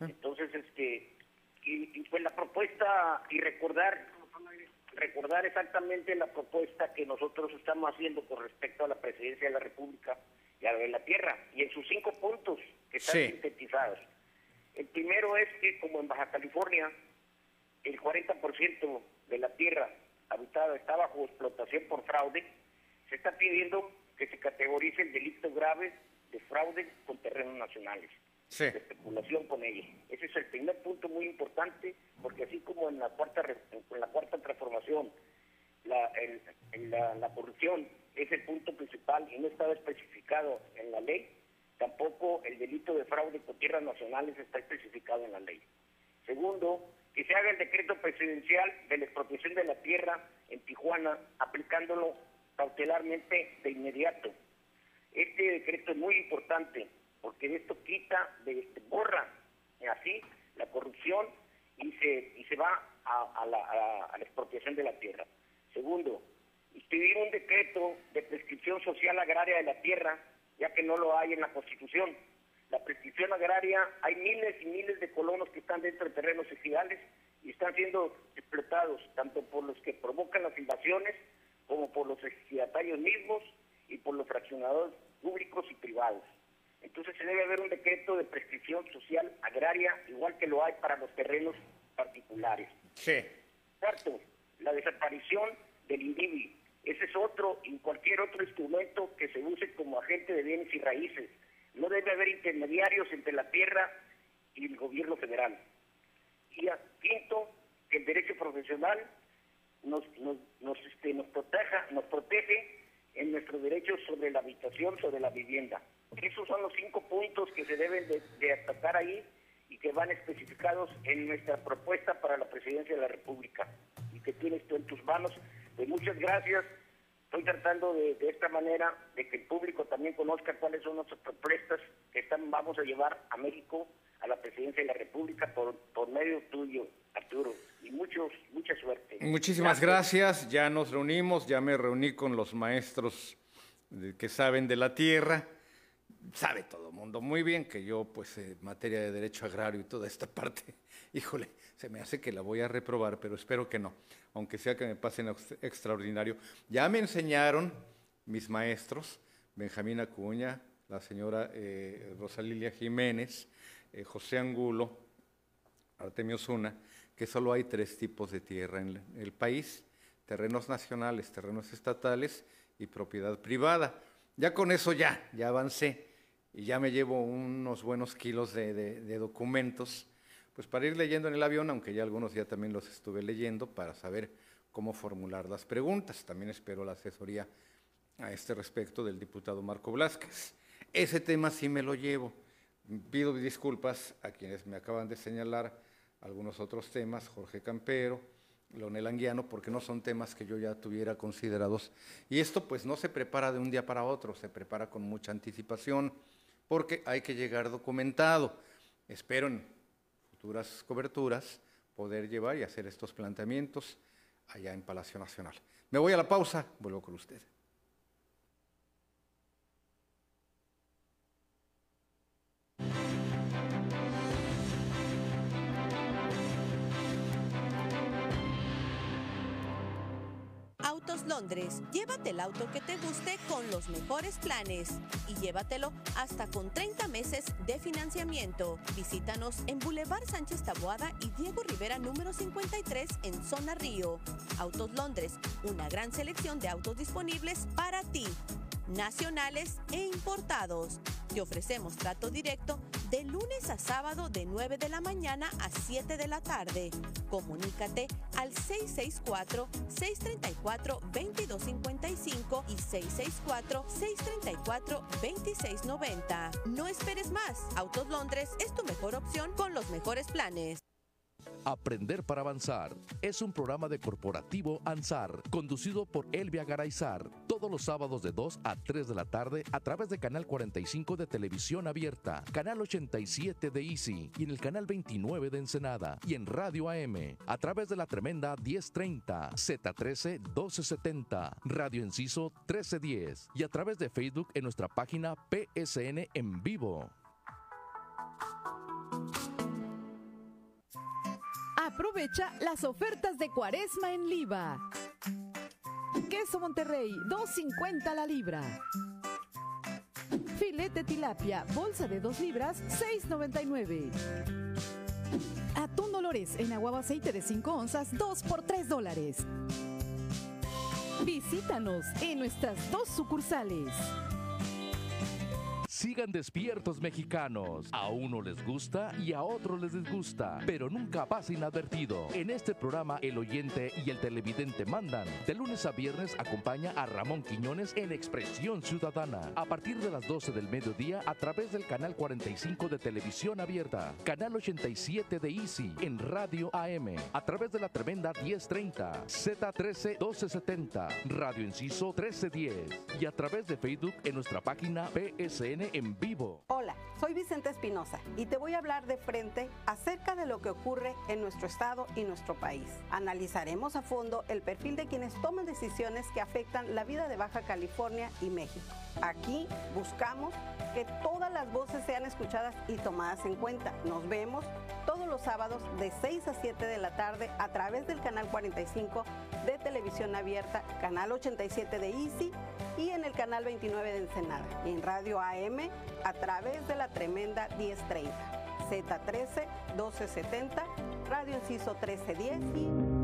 Ah. Entonces, este, y, pues la propuesta y recordar, recordar exactamente la propuesta que nosotros estamos haciendo con respecto a la presidencia de la República y a de la tierra, y en sus cinco puntos que están sintetizados. El primero es que, como en Baja California, el 40% de la tierra habitada está bajo explotación por fraude, se está pidiendo que se categorice el delito grave de fraude con terrenos nacionales, de especulación con ellos. Ese es el primer punto muy importante, porque así como en la cuarta, en la cuarta transformación, la, la, corrupción es el punto principal y no estaba especificado en la ley, tampoco el delito de fraude con tierras nacionales está especificado en la ley. Segundo, que se haga el decreto presidencial de la expropiación de la tierra en Tijuana, aplicándolo cautelarmente de inmediato. Este decreto es muy importante porque esto quita, de, borra así la corrupción y se, y se va a, la, expropiación de la tierra. Segundo, pedir un decreto de prescripción social agraria de la tierra, ya que no lo hay en la Constitución. La prescripción agraria, hay miles y miles de colonos que están dentro de terrenos ejidales y están siendo explotados tanto por los que provocan las invasiones como por los ejidatarios mismos y por los fraccionadores públicos y privados. Entonces se debe haber un decreto de prescripción social agraria, igual que lo hay para los terrenos particulares. Sí. Cuarto, la desaparición del INDIVI. Ese es otro y cualquier otro instrumento que se use como agente de bienes y raíces. No debe haber intermediarios entre la tierra y el gobierno federal. Y quinto, que el derecho profesional nos, nos, nos, este, nos, proteja, nos protege en nuestros derechos sobre la habitación, sobre la vivienda. Esos son los cinco puntos que se deben de, atacar ahí y que van especificados en nuestra propuesta para la presidencia de la República y que tienes tú en tus manos. Pues muchas gracias. Estoy tratando de, de esta manera de que el público también conozca cuáles son nuestras propuestas que están, vamos a llevar a México a la presidencia de la República por, por medio tuyo, Arturo y muchos, mucha suerte. Muchísimas gracias. Ya nos reunimos, ya me reuní con los maestros que saben de la tierra. Sabe todo el mundo muy bien que yo, pues, en materia de derecho agrario y toda esta <laughs> parte, híjole, se me hace que la voy a reprobar, pero espero que no, aunque sea que me pasen extraordinario. Ya me enseñaron mis maestros, Benjamín Acuña, la señora eh, Rosalilia Jiménez, eh, José Angulo, Artemio Zuna, que solo hay tres tipos de tierra en el país, terrenos nacionales, terrenos estatales y propiedad privada. Ya con eso ya, ya avancé y ya me llevo unos buenos kilos de, documentos, pues para ir leyendo en el avión, aunque ya algunos ya también los estuve leyendo, para saber cómo formular las preguntas. También espero la asesoría a este respecto del diputado Marco Blasquez. Ese tema sí me lo llevo. Pido disculpas a quienes me acaban de señalar algunos otros temas, Jorge Campero, Leonel Anguiano, porque no son temas que yo ya tuviera considerados. Y esto pues no se prepara de un día para otro, se prepara con mucha anticipación, porque hay que llegar documentado. Espero en coberturas poder llevar y hacer estos planteamientos allá en Palacio Nacional. Me voy a la pausa, vuelvo con usted. Autos Londres. Llévate el auto que te guste con los mejores planes y llévatelo hasta con 30 meses de financiamiento. Visítanos en Boulevard Sánchez Taboada y Diego Rivera número 53 en Zona Río. Autos Londres, una gran selección de autos disponibles para ti nacionales e importados. Te ofrecemos trato directo de lunes a sábado de 9 de la mañana a 7 de la tarde. Comunícate al 664-634-2255 y 664-634-2690. No esperes más. Autos Londres es tu mejor opción con los mejores planes. Aprender para Avanzar es un programa de Corporativo ANSAR, conducido por Elvia Garaizar, todos los sábados de 2 a 3 de la tarde a través de Canal 45 de Televisión Abierta, Canal 87 de Easy y en el Canal 29 de Ensenada y en Radio AM, a través de la tremenda 1030, Z13 1270, Radio Enciso 1310 y a través de Facebook en nuestra página PSN en vivo. Aprovecha las ofertas de cuaresma en Liva. Queso Monterrey, 2.50 la libra. Filete tilapia, bolsa de 2 libras, 6.99. Atún Dolores en agua aceite de 5 onzas, 2 por 3 dólares. Visítanos en nuestras dos sucursales. Sigan despiertos mexicanos. A uno les gusta y a otro les disgusta, pero nunca pasa inadvertido. En este programa el oyente y el televidente mandan. De lunes a viernes acompaña a Ramón Quiñones en Expresión Ciudadana. A partir de las 12 del mediodía a través del canal 45 de televisión abierta, canal 87 de Easy en Radio AM, a través de la tremenda 1030, Z13 1270, Radio Inciso 1310 y a través de Facebook en nuestra página PSN en vivo. Hola, soy Vicente Espinosa y te voy a hablar de frente acerca de lo que ocurre en nuestro estado y nuestro país. Analizaremos a fondo el perfil de quienes toman decisiones que afectan la vida de Baja California y México. Aquí buscamos que todas las voces sean escuchadas y tomadas en cuenta. Nos vemos todos los sábados de 6 a 7 de la tarde a través del canal 45 de televisión abierta, canal 87 de Easy y en el canal 29 de Ensenada en Radio AM a través de la tremenda 1030, Z13 1270, Radio Inciso 1310 y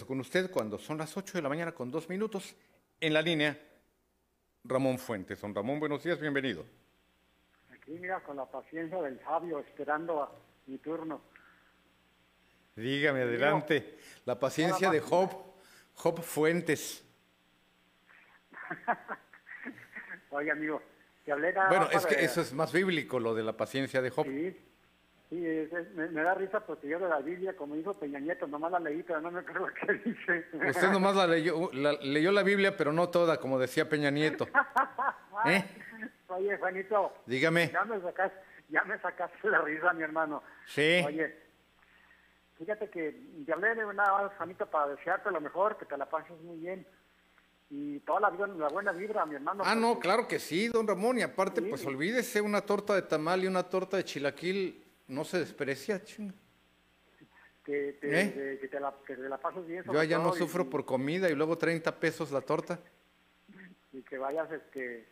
regreso con usted cuando son las 8 de la mañana con dos minutos. En la línea, Ramón Fuentes. Don Ramón, buenos días, bienvenido. Aquí, mira, con la paciencia del sabio, esperando a mi turno. Dígame, adelante. La paciencia de Job, Job Fuentes. <laughs> Oye, amigo, te hablé Bueno, es que eso es más bíblico, lo de la paciencia de Job. Sí, Sí, me, da risa porque yo de la Biblia, como dijo Peña Nieto, nomás la leí, pero no me acuerdo <laughs> qué dice. Usted nomás la leyó, la, leyó la Biblia, pero no toda, como decía Peña Nieto. <laughs> ¿Eh? Oye, Juanito. Dígame. Ya me, sacaste, ya me sacaste la risa, mi hermano. Sí. Oye, fíjate que te hablé de una Juanito, para desearte lo mejor, que te la pases muy bien. y toda la, la buena vibra, mi hermano. Ah, no, claro que sí, don Ramón, y aparte, pues olvídese, una torta de tamal y una torta de chilaquil no se desprecia, chinga. Que te, ¿Eh? que te, la, que te la pases bien. Yo allá no sufro por comida y luego 30 pesos la torta. <laughs> Y que vayas, este,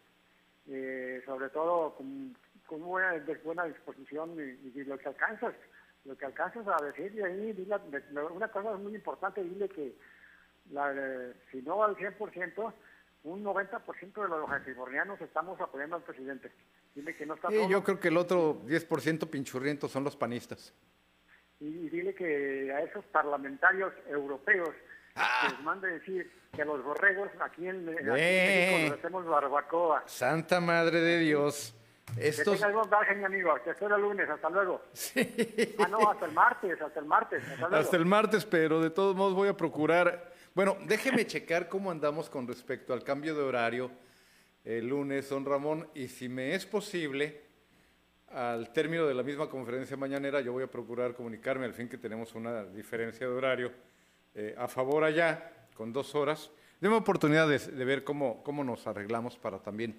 eh, sobre todo con, con buena, buena disposición y, lo que alcanzas, lo que alcanzas a decir y ahí, dile, una cosa muy importante, dile que la, si no al 100%, un 90% de los californianos estamos apoyando al presidente. Dile que no está sí, yo creo que el otro 10% pinchurriento son los panistas. Y, dile que a esos parlamentarios europeos ah. les mande decir que a los borregos aquí en, aquí en México nos hacemos barbacoa. Santa Madre de Dios. Estos... Que tengas buen mi amigo. Que espero el lunes. Hasta luego. Sí. Ah, no, hasta el martes. Hasta el martes. Hasta, hasta el martes, pero de todos modos voy a procurar bueno, déjeme checar cómo andamos con respecto al cambio de horario el lunes, don Ramón, y si me es posible, al término de la misma conferencia mañanera, yo voy a procurar comunicarme, al fin que tenemos una diferencia de horario, eh, a favor allá, con dos horas. Deme oportunidad de, ver cómo, cómo nos arreglamos para también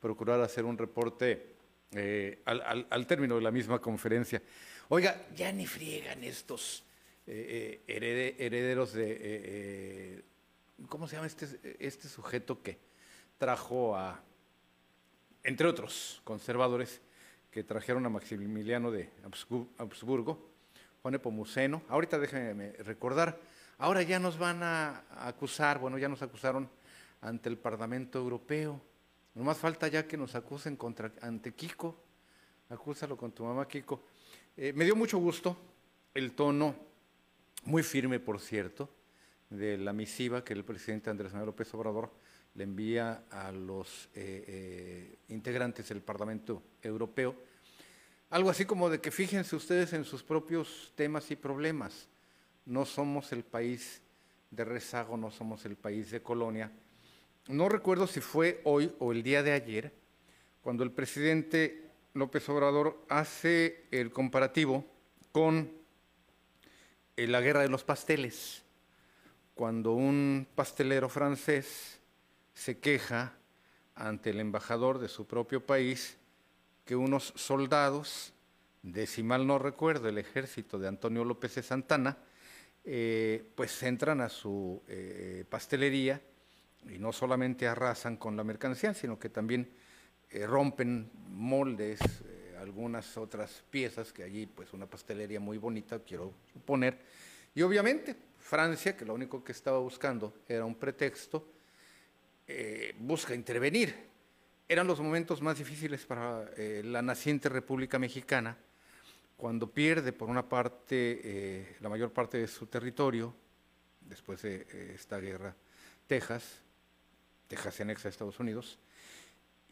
procurar hacer un reporte eh, al, al, término de la misma conferencia. Oiga, ya ni friegan estos eh, herederos de, ¿cómo se llama este, este sujeto que trajo a, entre otros conservadores, que trajeron a Maximiliano de Habsburgo, Juan Epomuceno. Ahorita déjenme recordar, ahora ya nos van a acusar, bueno, ya nos acusaron ante el Parlamento Europeo. No más falta ya que nos acusen contra, ante Kiko. Acúsalo con tu mamá, Kiko. me dio mucho gusto el tono muy firme, por cierto, de la misiva que el presidente Andrés Manuel López Obrador le envía a los eh, eh, integrantes del Parlamento Europeo. Algo así como de que fíjense ustedes en sus propios temas y problemas. No somos el país de rezago, no somos el país de colonia. No recuerdo si fue hoy o el día de ayer, cuando el presidente López Obrador hace el comparativo con la guerra de los pasteles, cuando un pastelero francés se queja ante el embajador de su propio país que unos soldados, de si mal no recuerdo, el ejército de Antonio López de Santana, eh, pues entran a su eh, pastelería y no solamente arrasan con la mercancía, sino que también eh, rompen moldes, algunas otras piezas, que allí pues una pastelería muy bonita, quiero suponer. Y obviamente Francia, que lo único que estaba buscando era un pretexto, eh, busca intervenir. Eran los momentos más difíciles para eh, la naciente República Mexicana, cuando pierde por una parte eh, la mayor parte de su territorio, después de esta guerra, Texas, Texas se anexa a Estados Unidos,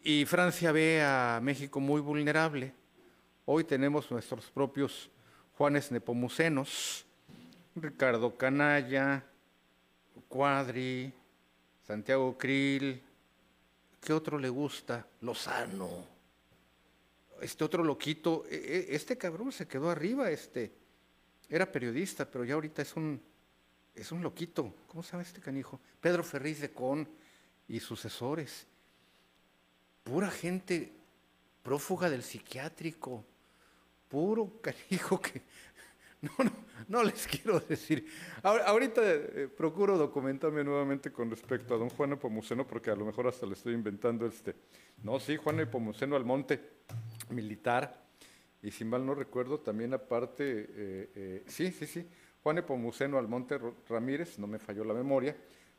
y Francia ve a México muy vulnerable. Hoy tenemos nuestros propios Juanes Nepomucenos, Ricardo Canalla, Cuadri, Santiago Krill, ¿qué otro le gusta? Lozano. Este otro loquito, e, e, este cabrón se quedó arriba, este, era periodista, pero ya ahorita es un, es un loquito. ¿Cómo llama este canijo? Pedro Ferriz de Con y sucesores pura gente prófuga del psiquiátrico, puro <laughs> canijo que... No, no, no les <laughs> quiero decir. Ahorita eh, procuro documentarme nuevamente con respecto a don Juan Epomuceno, porque a lo mejor hasta le estoy inventando este. No, sí, Juan Epomuceno Almonte, militar, y si mal no recuerdo, también aparte, eh, eh, sí, sí, sí, Juan Epomuceno Almonte Ramírez, no me falló la memoria,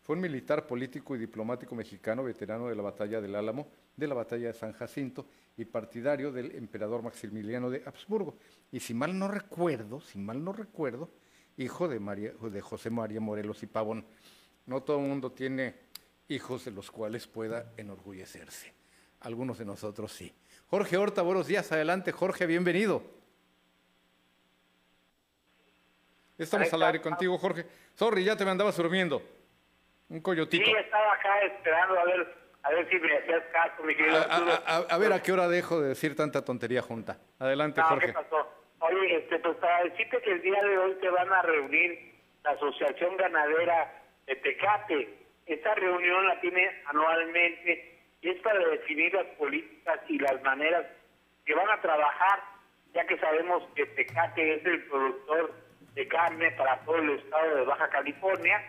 fue un militar político y diplomático mexicano, veterano de la batalla del Álamo, de la batalla de San Jacinto y partidario del emperador Maximiliano de Habsburgo. Y si mal no recuerdo, si mal no recuerdo, hijo de, María, de José María Morelos y Pavón. No todo el mundo tiene hijos de los cuales pueda enorgullecerse. Algunos de nosotros sí. Jorge Horta, buenos días. Adelante, Jorge, bienvenido. Estamos al aire contigo, Jorge. Sorry, ya te me andabas durmiendo. Un coyotito. Sí, estaba acá esperando a ver, a ver si me hacías caso, mi querido a, ver a qué hora dejo de decir tanta tontería junta. Adelante, Jorge. ¿qué pasó? Oye, este, pues para decirte que el día de hoy te van a reunir la Asociación Ganadera de Tecate esta reunión la tiene anualmente y es para definir las políticas y las maneras que van a trabajar, ya que sabemos que Tecate es el productor de carne para todo el estado de Baja California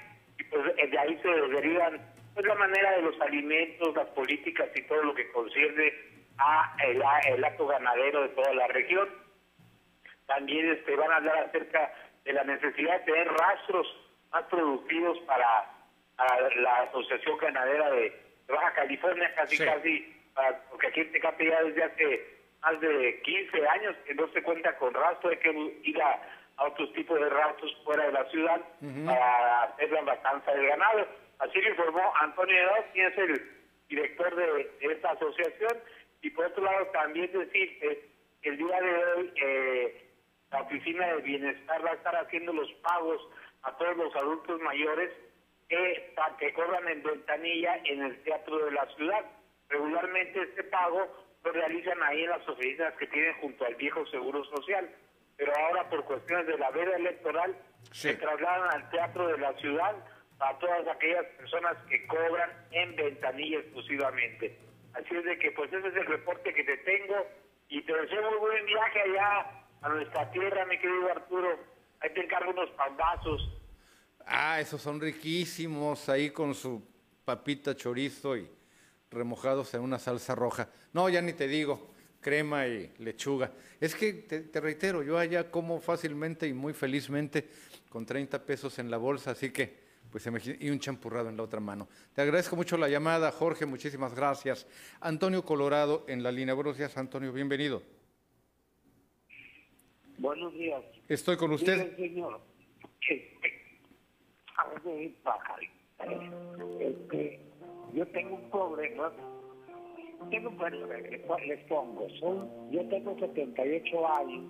pues de ahí se derivan pues la manera de los alimentos, las políticas y todo lo que concierne a el, el acto ganadero de toda la región. También este, van a hablar acerca de la necesidad de tener rastros más productivos para, la Asociación Ganadera de, Baja California, casi casi, porque aquí en Tecate ya desde hace más de 15 años que no se cuenta con rastro, hay que ir a, otros tipos de rastros fuera de la ciudad para hacer la matanza del ganado. Así lo informó Antonio Edad, quien es el director de, esta asociación. Y por otro lado, también decirte que el día de hoy eh, la Oficina de Bienestar va a estar haciendo los pagos a todos los adultos mayores que, que cobran en ventanilla en el Teatro de la Ciudad. Regularmente este pago lo realizan ahí en las oficinas que tienen junto al viejo Seguro Social, pero ahora por cuestiones de la veda electoral se trasladan al Teatro de la Ciudad a todas aquellas personas que cobran en ventanilla exclusivamente. Así es de que pues ese es el reporte que te tengo y te deseo muy buen viaje allá a nuestra tierra, mi querido Arturo. Ahí te encargo unos pambazos. Ah, esos son riquísimos ahí con su papita chorizo y remojados en una salsa roja. No, ya ni te digo, crema y lechuga. Es que te, reitero, yo allá como fácilmente y muy felizmente con 30 pesos en la bolsa, así que pues y un champurrado en la otra mano. Te agradezco mucho la llamada, Jorge, muchísimas gracias. Antonio Colorado en la línea. Buenos días, Antonio, bienvenido. Buenos días. Estoy con usted. señor, este, yo tengo un problema. Tengo, les pongo, yo tengo 78 años.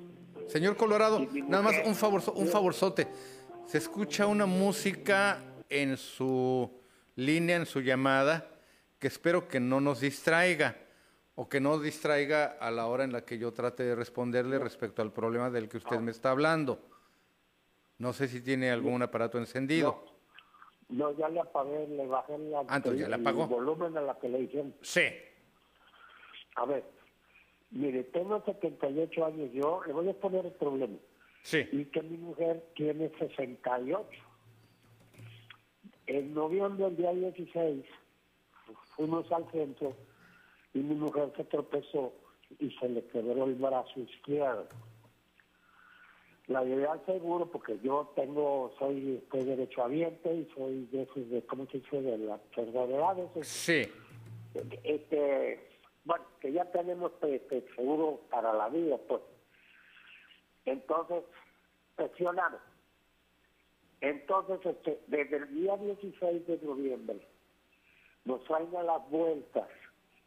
Señor Colorado, nada más un, favor, un favorzote. Se escucha una música en su línea, en su llamada, que espero que no nos distraiga o que no distraiga a la hora en la que yo trate de responderle respecto al problema del que usted me está hablando. No sé si tiene algún aparato encendido. No, ya le apagué, le bajé la, ah, ya le apagó. el volumen de la televisión. Sí. A ver, mire, tengo 78 años yo, le voy a poner el problema. Sí. Y que mi mujer tiene 68. En noviembre del día 16 fuimos al centro y mi mujer se tropezó y se le quebró el brazo izquierdo. La llevé al seguro porque yo tengo, soy, derecho derechohabiente y soy de esos de, ¿cómo se dice? De las enfermedades. Sí. Este, bueno, que ya tenemos este, seguro para la vida, pues. Entonces, presionamos. Entonces, este, desde el día 16 de noviembre, nos traen a las vueltas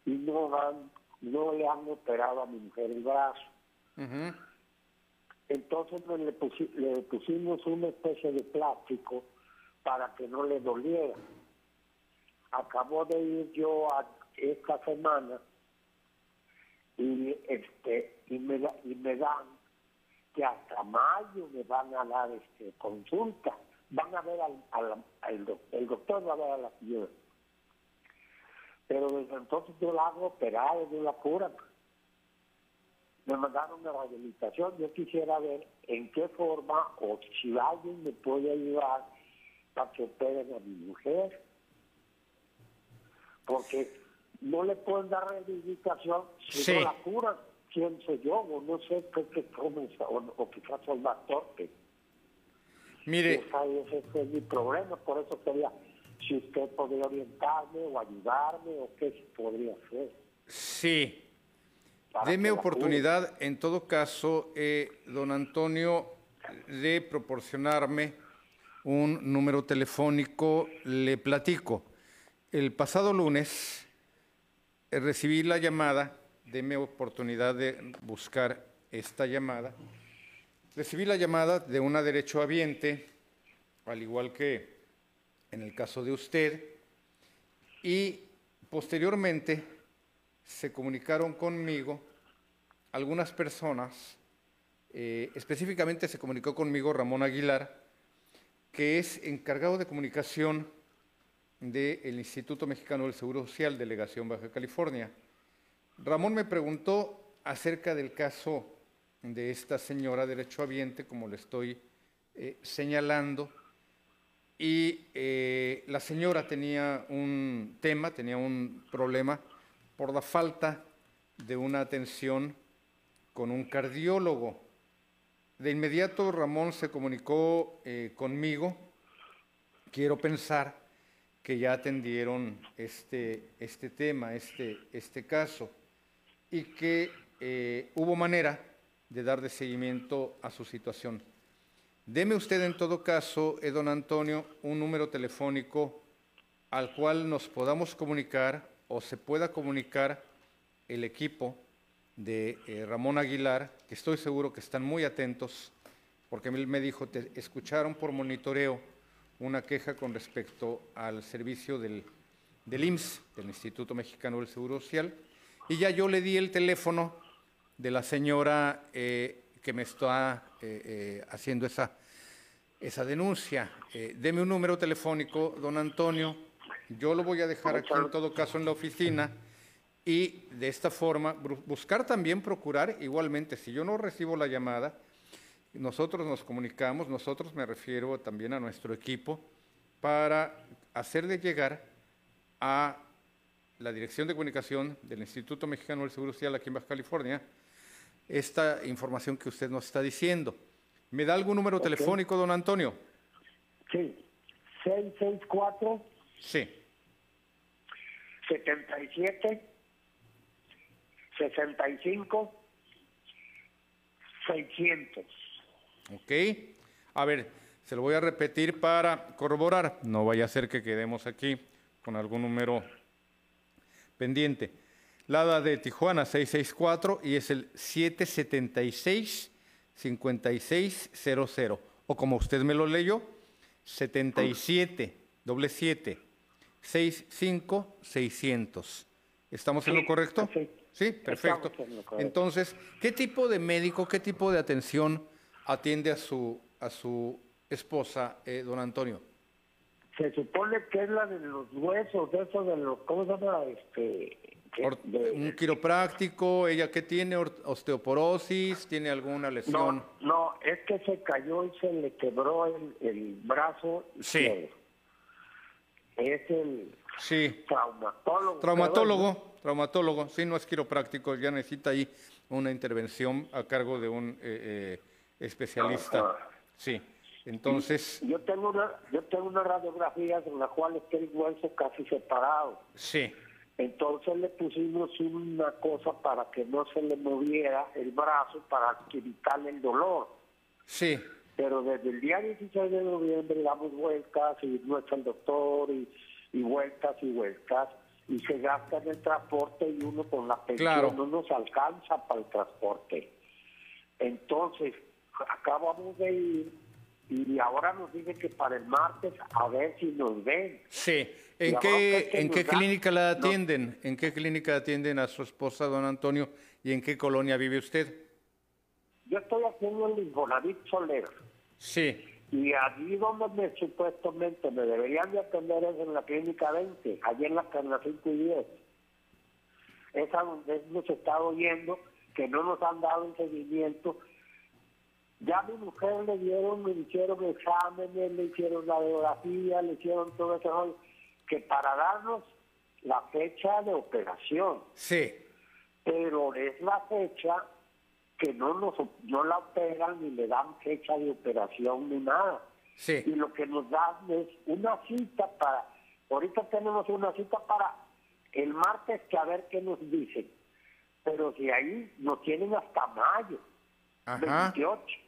y no, han, no le han operado a mi mujer el brazo. Entonces pues, le, le pusimos una especie de plástico para que no le doliera. Acabo de ir yo a esta semana y este y me, y me dan que hasta mayo me van a dar este consulta. Van a ver al, al, doctor, el doctor va a ver a la señora pero desde entonces yo la hago operar, yo la cura. Me mandaron a rehabilitación. Yo quisiera ver en qué forma o si alguien me puede ayudar para que operen a mi mujer. Porque no le pueden dar rehabilitación si no la curan. ¿Quién soy yo? O no sé qué, qué o, o quizás soy más torpe. Mire. ese es mi problema, por eso quería si usted podría orientarme o ayudarme o qué podría hacer. Sí. Deme oportunidad, en todo caso, eh, don Antonio, de proporcionarme un número telefónico. Le platico. El pasado lunes recibí la llamada, deme oportunidad de buscar esta llamada. Recibí la llamada de una derechohabiente, al igual que en el caso de usted, y posteriormente se comunicaron conmigo algunas personas, eh, específicamente se comunicó conmigo Ramón Aguilar, que es encargado de comunicación del Instituto Mexicano del Seguro Social, Delegación Baja California. Ramón me preguntó acerca del caso de esta señora derechohabiente, como le estoy eh, señalando, y eh, la señora tenía un tema, tenía un problema por la falta de una atención con un cardiólogo. De inmediato Ramón se comunicó eh, conmigo. Quiero pensar que ya atendieron este, este tema, este, este caso, y que eh, hubo manera de dar de seguimiento a su situación. Deme usted en todo caso, eh, don Antonio, un número telefónico al cual nos podamos comunicar o se pueda comunicar el equipo de eh, Ramón Aguilar, que estoy seguro que están muy atentos, porque él me dijo, te escucharon por monitoreo una queja con respecto al servicio del, del IMSS, del Instituto Mexicano del Seguro Social, y ya yo le di el teléfono de la señora eh, que me está eh, haciendo esa, esa denuncia. deme un número telefónico, don Antonio, yo lo voy a dejar aquí en todo caso en la oficina. Y de esta forma buscar también procurar igualmente, si yo no recibo la llamada, nosotros nos comunicamos, nosotros me refiero también a nuestro equipo, para hacer de llegar a la Dirección de Comunicación del Instituto Mexicano del Seguro Social aquí en Baja California esta información que usted nos está diciendo. ¿Me da algún número telefónico, don Antonio? Sí, 664. Sí. 77 65 600. Ok. A ver, se lo voy a repetir para corroborar. No vaya a ser que quedemos aquí con algún número pendiente. La de Tijuana 664 y es el 776 5600 o como usted me lo leyó 77 doble 7 65 600. ¿Estamos en lo correcto? Sí, perfecto. Entonces, ¿qué tipo de médico, qué tipo de atención atiende a su, a su esposa, eh, don Antonio? Se supone que es la de los huesos, de eso de los, ¿cómo se llama? Este, un quiropráctico, ella qué tiene osteoporosis, tiene alguna lesión. No, no, es que se cayó y se le quebró el, el brazo. Sí. Es el sí. traumatólogo. Traumatólogo. Traumatólogo, sí, no es quiropráctico, ya necesita ahí una intervención a cargo de un eh, eh, especialista. Sí, entonces... Yo tengo, una, yo tengo una radiografía en la cual está el hueso casi separado. Sí. Entonces le pusimos una cosa para que no se le moviera el brazo para evitarle el dolor. Sí. Pero desde el día 16 de noviembre damos vueltas y no está el doctor y, y vueltas y vueltas y se gasta en el transporte y uno con la pensión no nos alcanza para el transporte. Entonces, acabamos de ir y ahora nos dicen que para el martes a ver si nos ven. Sí. ¿En qué, ¿en qué clínica la atienden? ¿En qué clínica atienden a su esposa, don Antonio? ¿Y en qué colonia vive usted? Yo estoy haciendo el Infonavit Soler. Sí. Y allí donde me, supuestamente me deberían de atender es en la clínica 20, allí en la carne 5 y 10. Es a donde hemos estado yendo, que no nos han dado un seguimiento. Ya a mi mujer le dieron, le hicieron exámenes, le hicieron la radiografía, le hicieron todo eso, que para darnos la fecha de operación. Sí. Pero es la fecha que no nos no la operan ni le dan fecha de operación ni nada. Sí. Y lo que nos dan es una cita para, ahorita tenemos una cita para el martes que a ver qué nos dicen. Pero si ahí nos tienen hasta mayo, Ajá. 28.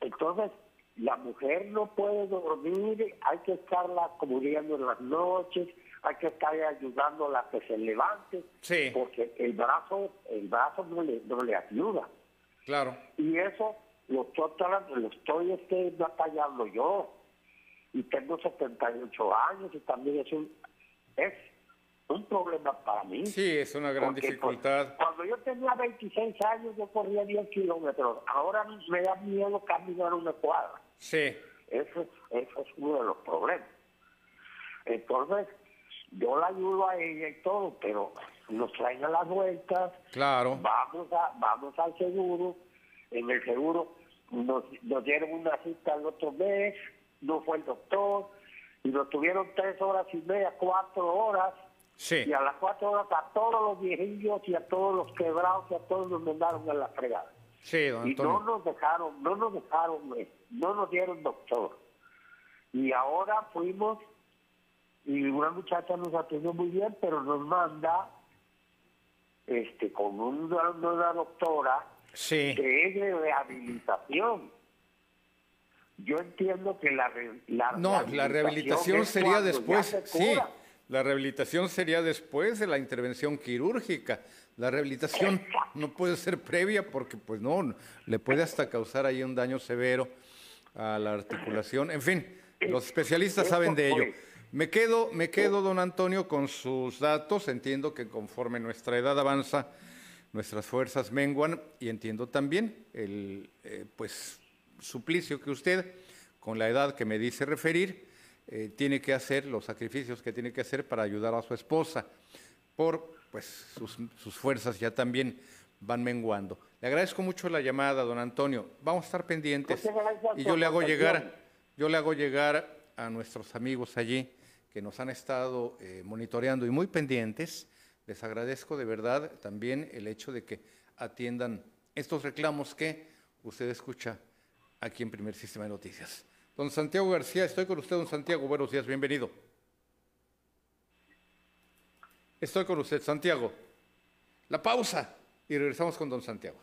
Entonces, la mujer no puede dormir, hay que estarla cubriendo en las noches, hay que estar ayudándola a que se levante, sí. porque el brazo, el brazo no le, no le ayuda. Claro. Y eso lo estoy, lo estoy este, batallando yo. Y tengo 78 años y también es un, es un problema para mí. Sí, es una gran Porque, dificultad. pues, cuando yo tenía 26 años yo corría 10 kilómetros. Ahora me da miedo caminar una cuadra. Sí. Eso, eso es uno de los problemas. entonces yo la ayudo a ella y todo, pero nos traen a las vueltas. Claro. Vamos, a, vamos al seguro. En el seguro nos, nos dieron una cita el otro mes, no fue el doctor, y nos tuvieron tres horas y media, cuatro horas. Sí. Y a las cuatro horas a todos los viejillos y a todos los quebrados y a todos nos mandaron a la fregada. Sí, don Y no nos dejaron, no nos dejaron, no nos dieron doctor. Y ahora fuimos y una muchacha nos atendió muy bien, pero nos manda este con una, una doctora Sí. que es de rehabilitación. Yo entiendo que la, la No, la rehabilitación sería después, se sí. La rehabilitación sería después de la intervención quirúrgica. La rehabilitación no puede ser previa porque, pues no, le puede hasta causar ahí un daño severo a la articulación. En fin, los especialistas saben de ello. Me quedo, me quedo, don Antonio, con sus datos. Entiendo que conforme nuestra edad avanza, nuestras fuerzas menguan y entiendo también el, eh, pues, suplicio que usted, con la edad que me dice referir, eh, tiene que hacer, los sacrificios que tiene que hacer para ayudar a su esposa, por pues sus, sus fuerzas ya también van menguando. Le agradezco mucho la llamada, don Antonio. Vamos a estar pendientes y yo le hago llegar, yo le hago llegar a nuestros amigos allí que nos han estado eh, monitoreando y muy pendientes. Les agradezco de verdad también el hecho de que atiendan estos reclamos que usted escucha aquí en Primer Sistema de Noticias. Don Santiago García, estoy con usted, don Santiago. Buenos días, bienvenido. Estoy con usted, Santiago. La pausa y regresamos con don Santiago.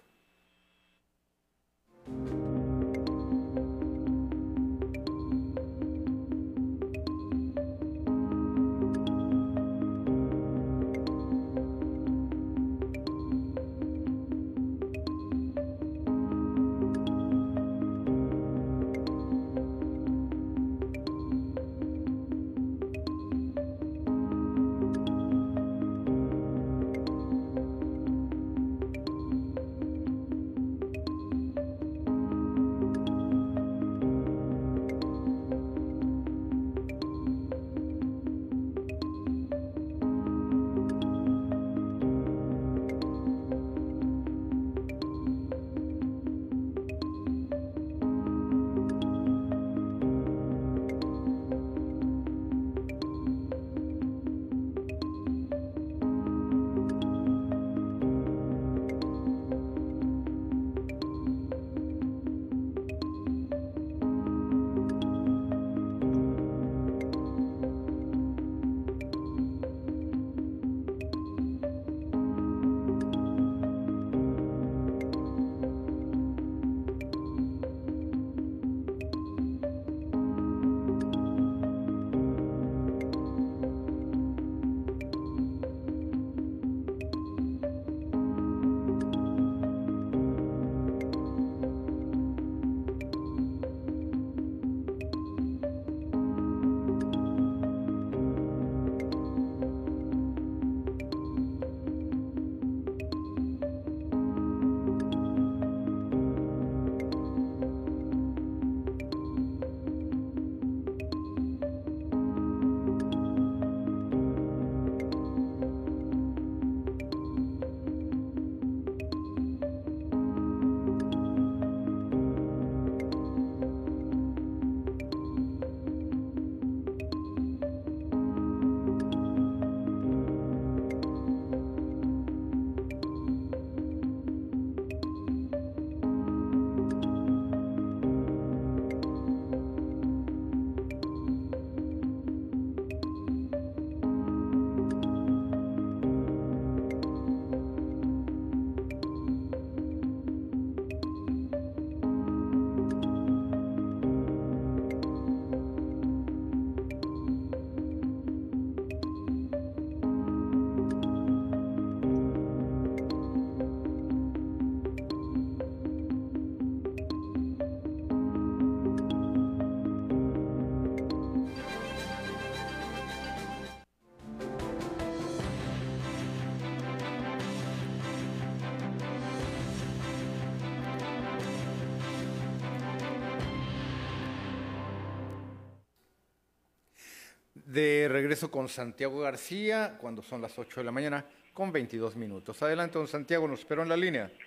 Regreso con Santiago García, cuando son las 8 de la mañana, con 22 minutos. Adelante, don Santiago, nos esperó en la línea. <clears throat>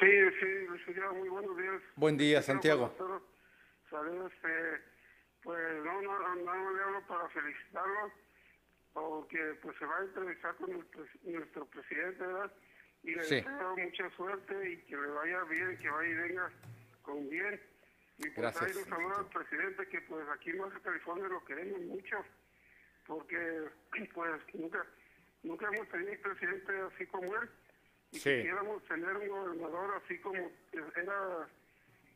Sí, sí, muy buenos días. Buen día, Santiago. Saludos, este, pues no, no, no, no le hablo para felicitarlo, porque pues se va a entrevistar con nuestro, nuestro presidente, ¿verdad? Y le deseo mucha suerte y que le vaya bien, que vaya y venga con bien. Y pues Gracias, ahí un saludo al presidente, que pues aquí en Baja California lo queremos mucho, porque <clears throat> pues nunca, nunca hemos tenido un presidente así como él. Y Sí. quisiéramos tener un gobernador así como era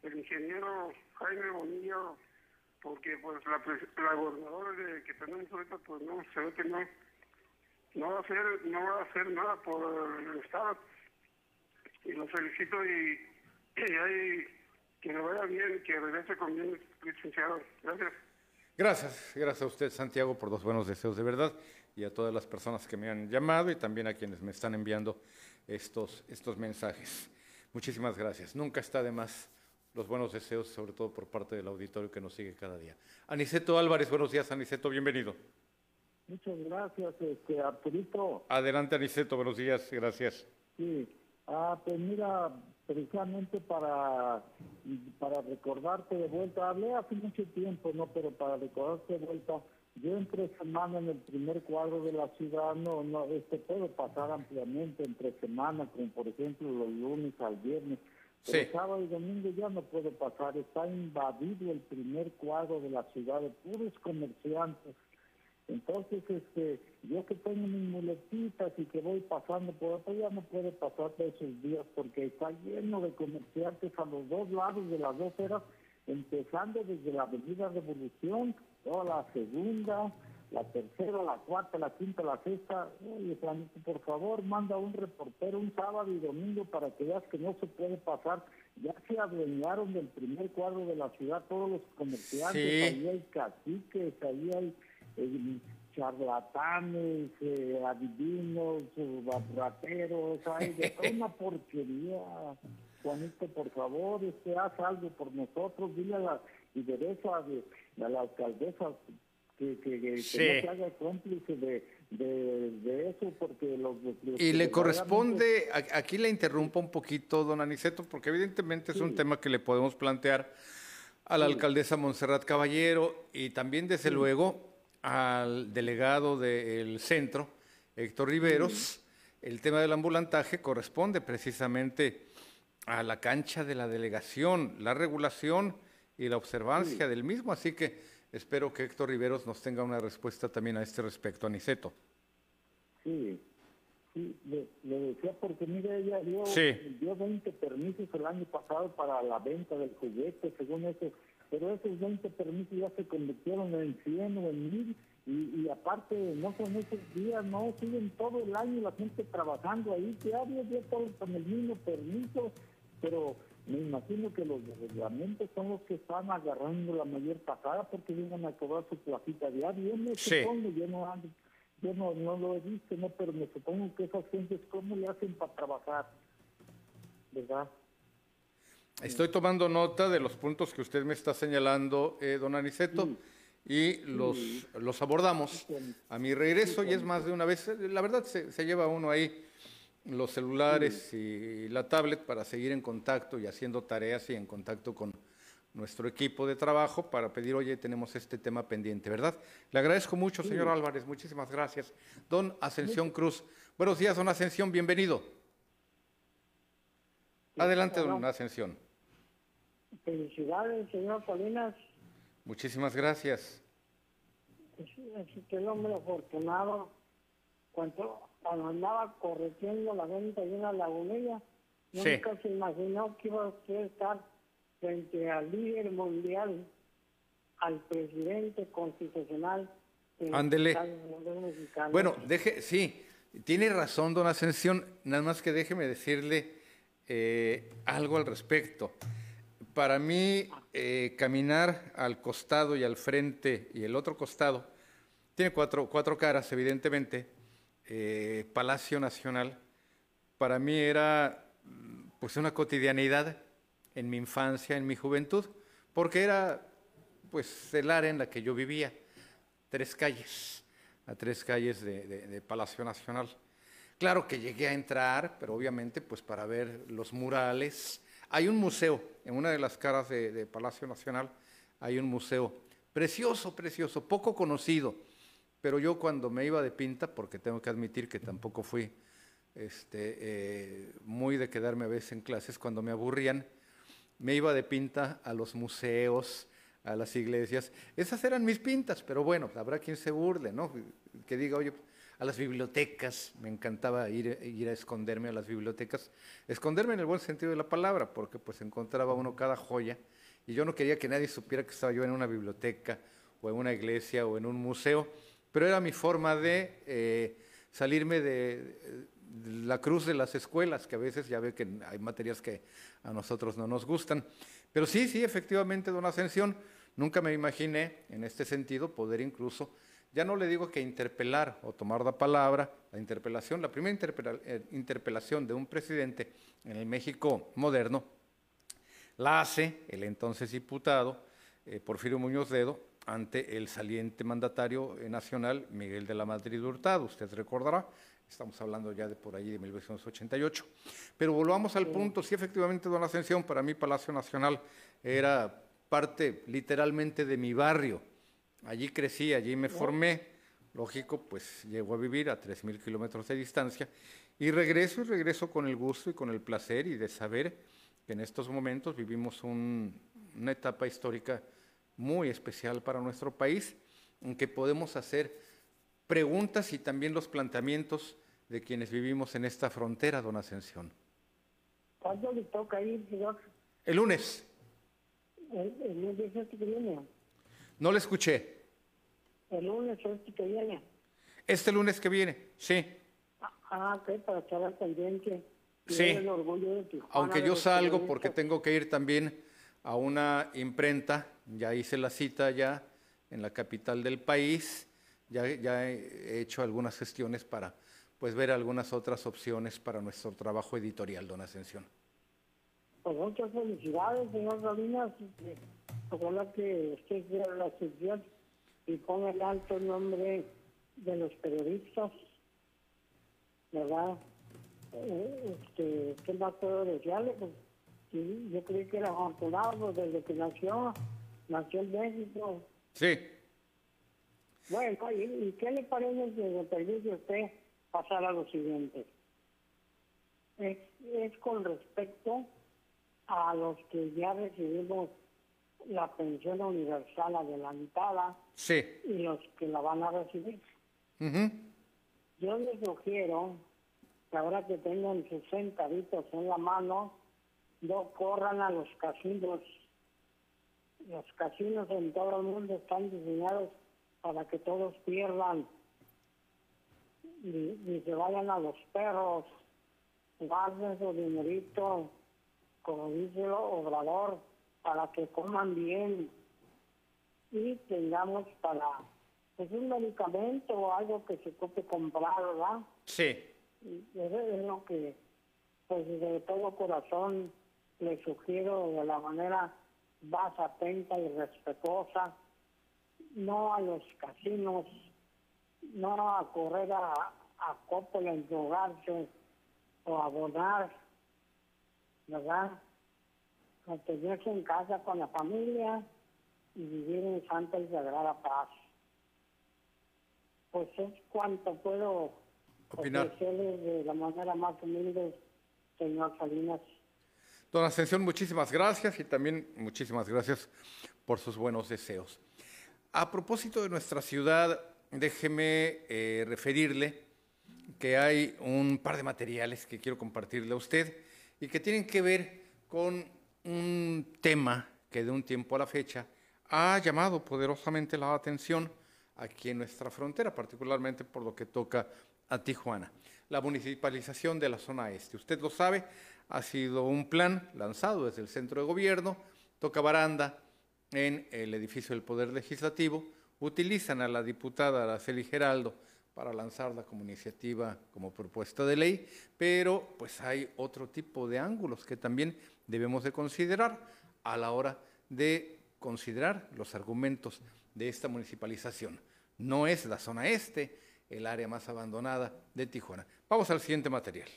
el ingeniero Jaime Bonilla, porque pues la, la gobernadora de- que tenemos ahorita pues no, se ve que no, no va a hacer, no va a hacer nada por el Estado. Y lo felicito y, <clears throat> y ahí que le vaya bien, que regrese con bien, licenciado. Gracias. Gracias, gracias a usted, Santiago, por los buenos deseos de verdad y a todas las personas que me han llamado y también a quienes me están enviando estos, estos mensajes. Muchísimas gracias. Nunca está de más los buenos deseos, sobre todo por parte del auditorio que nos sigue cada día. Aniceto Álvarez, buenos días, Aniceto, bienvenido. Muchas gracias, este, Arturito. Adelante, Aniceto, buenos días, gracias. Sí, ah, pues mira, precisamente para, para recordarte de vuelta, hablé hace mucho tiempo, ¿no? Pero para recordarte de vuelta, yo entre semana en el primer cuadro de la ciudad, no, no, este puedo pasar ampliamente entre semana, como por ejemplo los lunes al viernes. Sí. sábado y domingo ya no puedo pasar, está invadido el primer cuadro de la ciudad de puros comerciantes. Entonces, este, yo que tengo mis muletitas y que voy pasando por acá, ya no puedo pasar de esos días porque está lleno de comerciantes a los dos lados de las dos eras, empezando desde la Avenida Revolución, toda la segunda, la tercera, la cuarta, la quinta, la sexta. Oye, Juanito, por favor, manda un reportero un sábado y domingo para que veas que no se puede pasar. Ya se adueñaron del primer cuadro de la ciudad todos los comerciantes, Sí. ahí hay caciques, ahí hay charlatanes, eh, adivinos, eh, rateros, hay de toda una <laughs> porquería. Juanito, por favor, este, haz algo por nosotros, dile a la lideresa, de, a la alcaldesa que, que, que- que Sí. no se haga cómplice de, de, de eso, porque los... los Y le corresponde, aquí le interrumpo un poquito, don Aniceto, porque evidentemente es un tema que le podemos plantear a la alcaldesa Montserrat Caballero y también, desde luego, al delegado del centro, Héctor Riveros. El tema del ambulantaje corresponde precisamente a la cancha de la delegación, la regulación y la observancia del mismo, así que espero que Héctor Riveros nos tenga una respuesta también a este respecto, Aniceto. Sí, sí, le, le decía porque mire, ella dio, Sí. dio 20 permisos el año pasado para la venta del juguete, según eso, pero esos 20 permisos ya se convirtieron en 100 o en 1000 y, y aparte no son esos días, no, siguen todo el año la gente trabajando ahí, diario, día todos con el mismo permiso, pero me imagino que los reglamentos son los que están agarrando la mayor pasada porque vienen a cobrar su placita diaria, yo me Sí. supongo, yo no ando yo no, no lo he visto, no, pero me supongo que esas gentes, ¿cómo le hacen para trabajar? ¿Verdad? Estoy tomando nota de los puntos que usted me está señalando, eh, don Aniceto, y los, los abordamos a mi regreso, y es más de una vez. La verdad, se, se lleva uno ahí los celulares y la tablet para seguir en contacto y haciendo tareas y en contacto con nuestro equipo de trabajo para pedir, oye, tenemos este tema pendiente, ¿verdad? Le agradezco mucho, señor Álvarez, muchísimas gracias. Don Ascensión Cruz. Buenos días, don Ascensión, bienvenido. Adelante, don Ascensión. Felicidades, señor Salinas. Muchísimas gracias. Es, es usted hombre afortunado. Cuando, cuando andaba corrigiendo la venta de una lagunilla, Sí. nunca se imaginó que iba a estar frente al líder mundial, al presidente constitucional. del Ándele. Bueno, deje, sí, tiene razón, don Ascensión, nada más que déjeme decirle eh, algo al respecto. Para mí, eh, caminar al costado y al frente y el otro costado, tiene cuatro, cuatro caras, evidentemente, eh, Palacio Nacional, para mí era pues una cotidianidad en mi infancia, en mi juventud, porque era pues el área en la que yo vivía. tres calles, a tres calles de, Palacio Nacional. Claro que llegué a entrar, pero obviamente pues para ver los murales. Hay un museo, en una de las caras de, Palacio Nacional hay un museo precioso, precioso, poco conocido, pero yo cuando me iba de pinta, porque tengo que admitir que tampoco fui este, eh, muy de quedarme a veces en clases, cuando me aburrían, me iba de pinta a los museos, a las iglesias. Esas eran mis pintas, pero bueno, habrá quien se burle, ¿no? Que diga, oye, a las bibliotecas, me encantaba ir, ir a esconderme a las bibliotecas, esconderme en el buen sentido de la palabra, porque pues encontraba uno cada joya, y yo no quería que nadie supiera que estaba yo en una biblioteca, o en una iglesia, o en un museo, pero era mi forma de eh, salirme de, la cruz de las escuelas, que a veces ya ve que hay materias que a nosotros no nos gustan. Pero sí, sí, efectivamente, don Ascensión, nunca me imaginé en este sentido poder incluso, ya no le digo que interpelar o tomar la palabra, la interpelación, la primera eh, interpelación de un presidente en el México moderno, la hace el entonces diputado eh, Porfirio Muñoz Dedo ante el saliente mandatario nacional Miguel de la Madrid Hurtado, usted recordará, Estamos hablando ya de por allí de 1988. Pero volvamos al punto, sí, efectivamente, don Ascensión, para mí Palacio Nacional era parte literalmente de mi barrio. Allí crecí, allí me formé. Lógico, pues llego a vivir a 3.000 kilómetros de distancia y regreso y regreso con el gusto y con el placer y de saber que en estos momentos vivimos una etapa histórica muy especial para nuestro país, en que podemos hacer preguntas y también los planteamientos de quienes vivimos en esta frontera, don Ascensión. ¿Cuándo le toca ir, señor? El lunes. El, lunes este que viene. No le escuché. El lunes este que viene. Este lunes que viene, sí. Ah, ok, para estar al pendiente. Sí. Aunque yo salgo porque tengo que ir también a una imprenta, ya hice la cita ya en la capital del país, ya, ya he hecho algunas gestiones para pues ver algunas otras opciones para nuestro trabajo editorial, don Ascensión. Pues muchas felicidades, señor Salinas. Ojalá que usted sea la sección y ponga el alto nombre de los periodistas, ¿verdad? Eh, este, ¿Qué más puedo desearle? Pues, yo creí que era afortunado desde que nació, nació en México. Sí. Bueno, ¿y, qué le parece que le permite usted pasar a lo siguiente. Es, con respecto a los que ya recibimos la pensión universal adelantada y los que la van a recibir. Yo les sugiero que ahora que tengan 60 ditos en la mano, no corran a los casinos. Los casinos en todo el mundo están diseñados para que todos pierdan y, se vayan a los perros, guarden su dinerito, como dice el obrador, para que coman bien y tengamos para pues un medicamento o algo que se puede comprar, ¿verdad? Sí. eso es lo que, pues de todo corazón le sugiero de la manera más atenta y respetuosa, no a los casinos no a correr a, a Coppola en drogarse o a abonar, ¿verdad? Mantenerse en casa con la familia y vivir en santa y sagrada paz. Pues es cuanto puedo ofrecerles de la manera más humilde, señor Salinas. Don Ascensión, muchísimas gracias y también muchísimas gracias por sus buenos deseos. A propósito de nuestra ciudad, déjeme eh, referirle que hay un par de materiales que quiero compartirle a usted y que tienen que ver con un tema que de un tiempo a la fecha ha llamado poderosamente la atención aquí en nuestra frontera, particularmente por lo que toca a Tijuana. La municipalización de la zona este. Usted lo sabe, ha sido un plan lanzado desde el centro de gobierno, toca baranda en el edificio del Poder Legislativo, utilizan a la diputada Araceli Geraldo para lanzarla como iniciativa, como propuesta de ley, pero pues hay otro tipo de ángulos que también debemos de considerar a la hora de considerar los argumentos de esta municipalización. No es la zona este el área más abandonada de Tijuana. Vamos al siguiente material.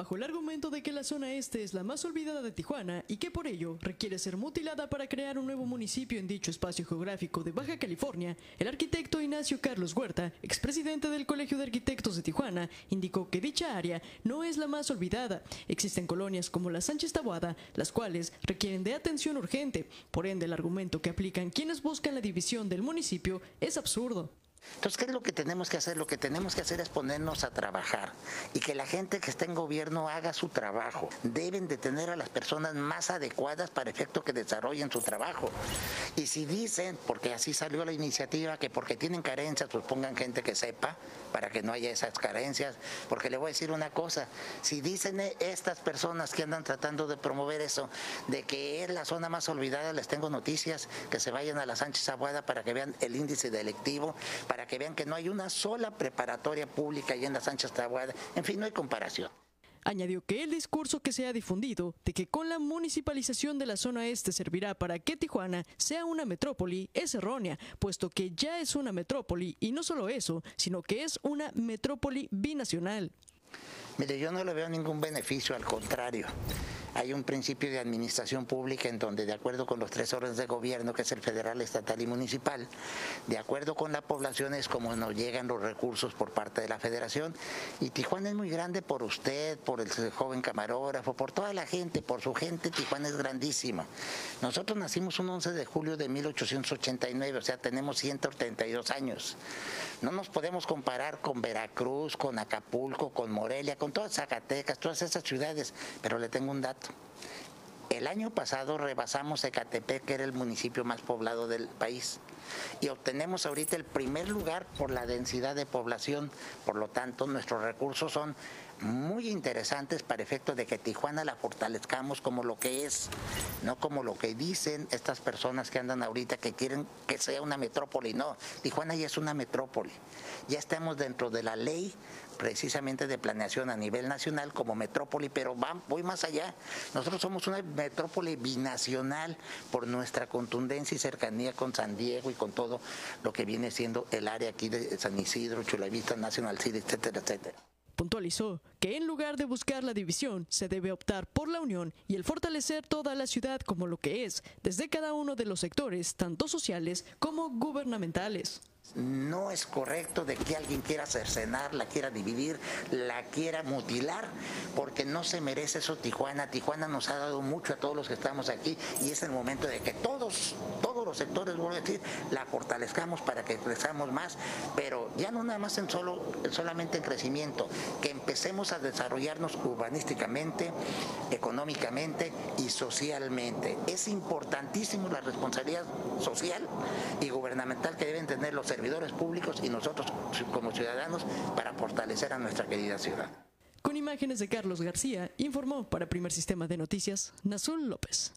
Bajo el argumento de que la zona este es la más olvidada de Tijuana y que por ello requiere ser mutilada para crear un nuevo municipio en dicho espacio geográfico de Baja California, el arquitecto Ignacio Carlos Huerta, expresidente del Colegio de Arquitectos de Tijuana, indicó que dicha área no es la más olvidada. Existen colonias como la Sánchez Tabuada, las cuales requieren de atención urgente. Por ende, el argumento que aplican quienes buscan la división del municipio es absurdo. Entonces, ¿qué es lo que tenemos que hacer? Lo que tenemos que hacer es ponernos a trabajar y que la gente que está en gobierno haga su trabajo. Deben de tener a las personas más adecuadas para efecto que desarrollen su trabajo. Y si dicen, porque así salió la iniciativa, que porque tienen carencias, pues pongan gente que sepa para que no haya esas carencias. Porque le voy a decir una cosa, si dicen estas personas que andan tratando de promover eso, de que es la zona más olvidada, les tengo noticias, que se vayan a la Sánchez Abuada para que vean el índice delictivo para que vean que no hay una sola preparatoria pública allá en la Sánchez Tabuada. En fin, no hay comparación. Añadió que el discurso que se ha difundido de que con la municipalización de la zona este servirá para que Tijuana sea una metrópoli es errónea, puesto que ya es una metrópoli y no solo eso, sino que es una metrópoli binacional. Mire, yo no le veo ningún beneficio, al contrario hay un principio de administración pública en donde, de acuerdo con los tres órdenes de gobierno, que es el federal, estatal y municipal, de acuerdo con la población es como nos llegan los recursos por parte de la federación. Y Tijuana es muy grande por usted, por el joven camarógrafo, por toda la gente, por su gente, Tijuana es grandísimo. Nosotros nacimos un 11 de julio de 1889, o sea, tenemos 132 años. No nos podemos comparar con Veracruz, con Acapulco, con Morelia, con todas Zacatecas, todas esas ciudades, pero le tengo un dato. El año pasado rebasamos Ecatepec, que era el municipio más poblado del país, y obtenemos ahorita el primer lugar por la densidad de población. Por lo tanto, nuestros recursos son muy interesantes para efecto de que Tijuana la fortalezcamos como lo que es, no como lo que dicen estas personas que andan ahorita que quieren que sea una metrópoli. No, Tijuana ya es una metrópoli. Ya estamos dentro de la ley precisamente de planeación a nivel nacional como metrópoli, pero voy más allá. Nosotros somos una metrópoli binacional por nuestra contundencia y cercanía con San Diego y con todo lo que viene siendo el área aquí de San Isidro, Chulavista, National City, etcétera, etcétera. Puntualizó que en lugar de buscar la división, se debe optar por la unión y el fortalecer toda la ciudad como lo que es, desde cada uno de los sectores, tanto sociales como gubernamentales no es correcto de que alguien quiera cercenar, la quiera dividir, la quiera mutilar, porque no se merece eso Tijuana. Tijuana nos ha dado mucho a todos los que estamos aquí y es el momento de que todos, todos los sectores, voy a decir, la fortalezcamos para que crezcamos más, pero ya no nada más en solo, solamente en crecimiento, que empecemos a desarrollarnos urbanísticamente, económicamente y socialmente. Es importantísimo la responsabilidad social y gubernamental que deben tener los servidores públicos y nosotros como ciudadanos para fortalecer a nuestra querida ciudad. Con imágenes de Carlos García, informó para Primer Sistema de Noticias Nazul López.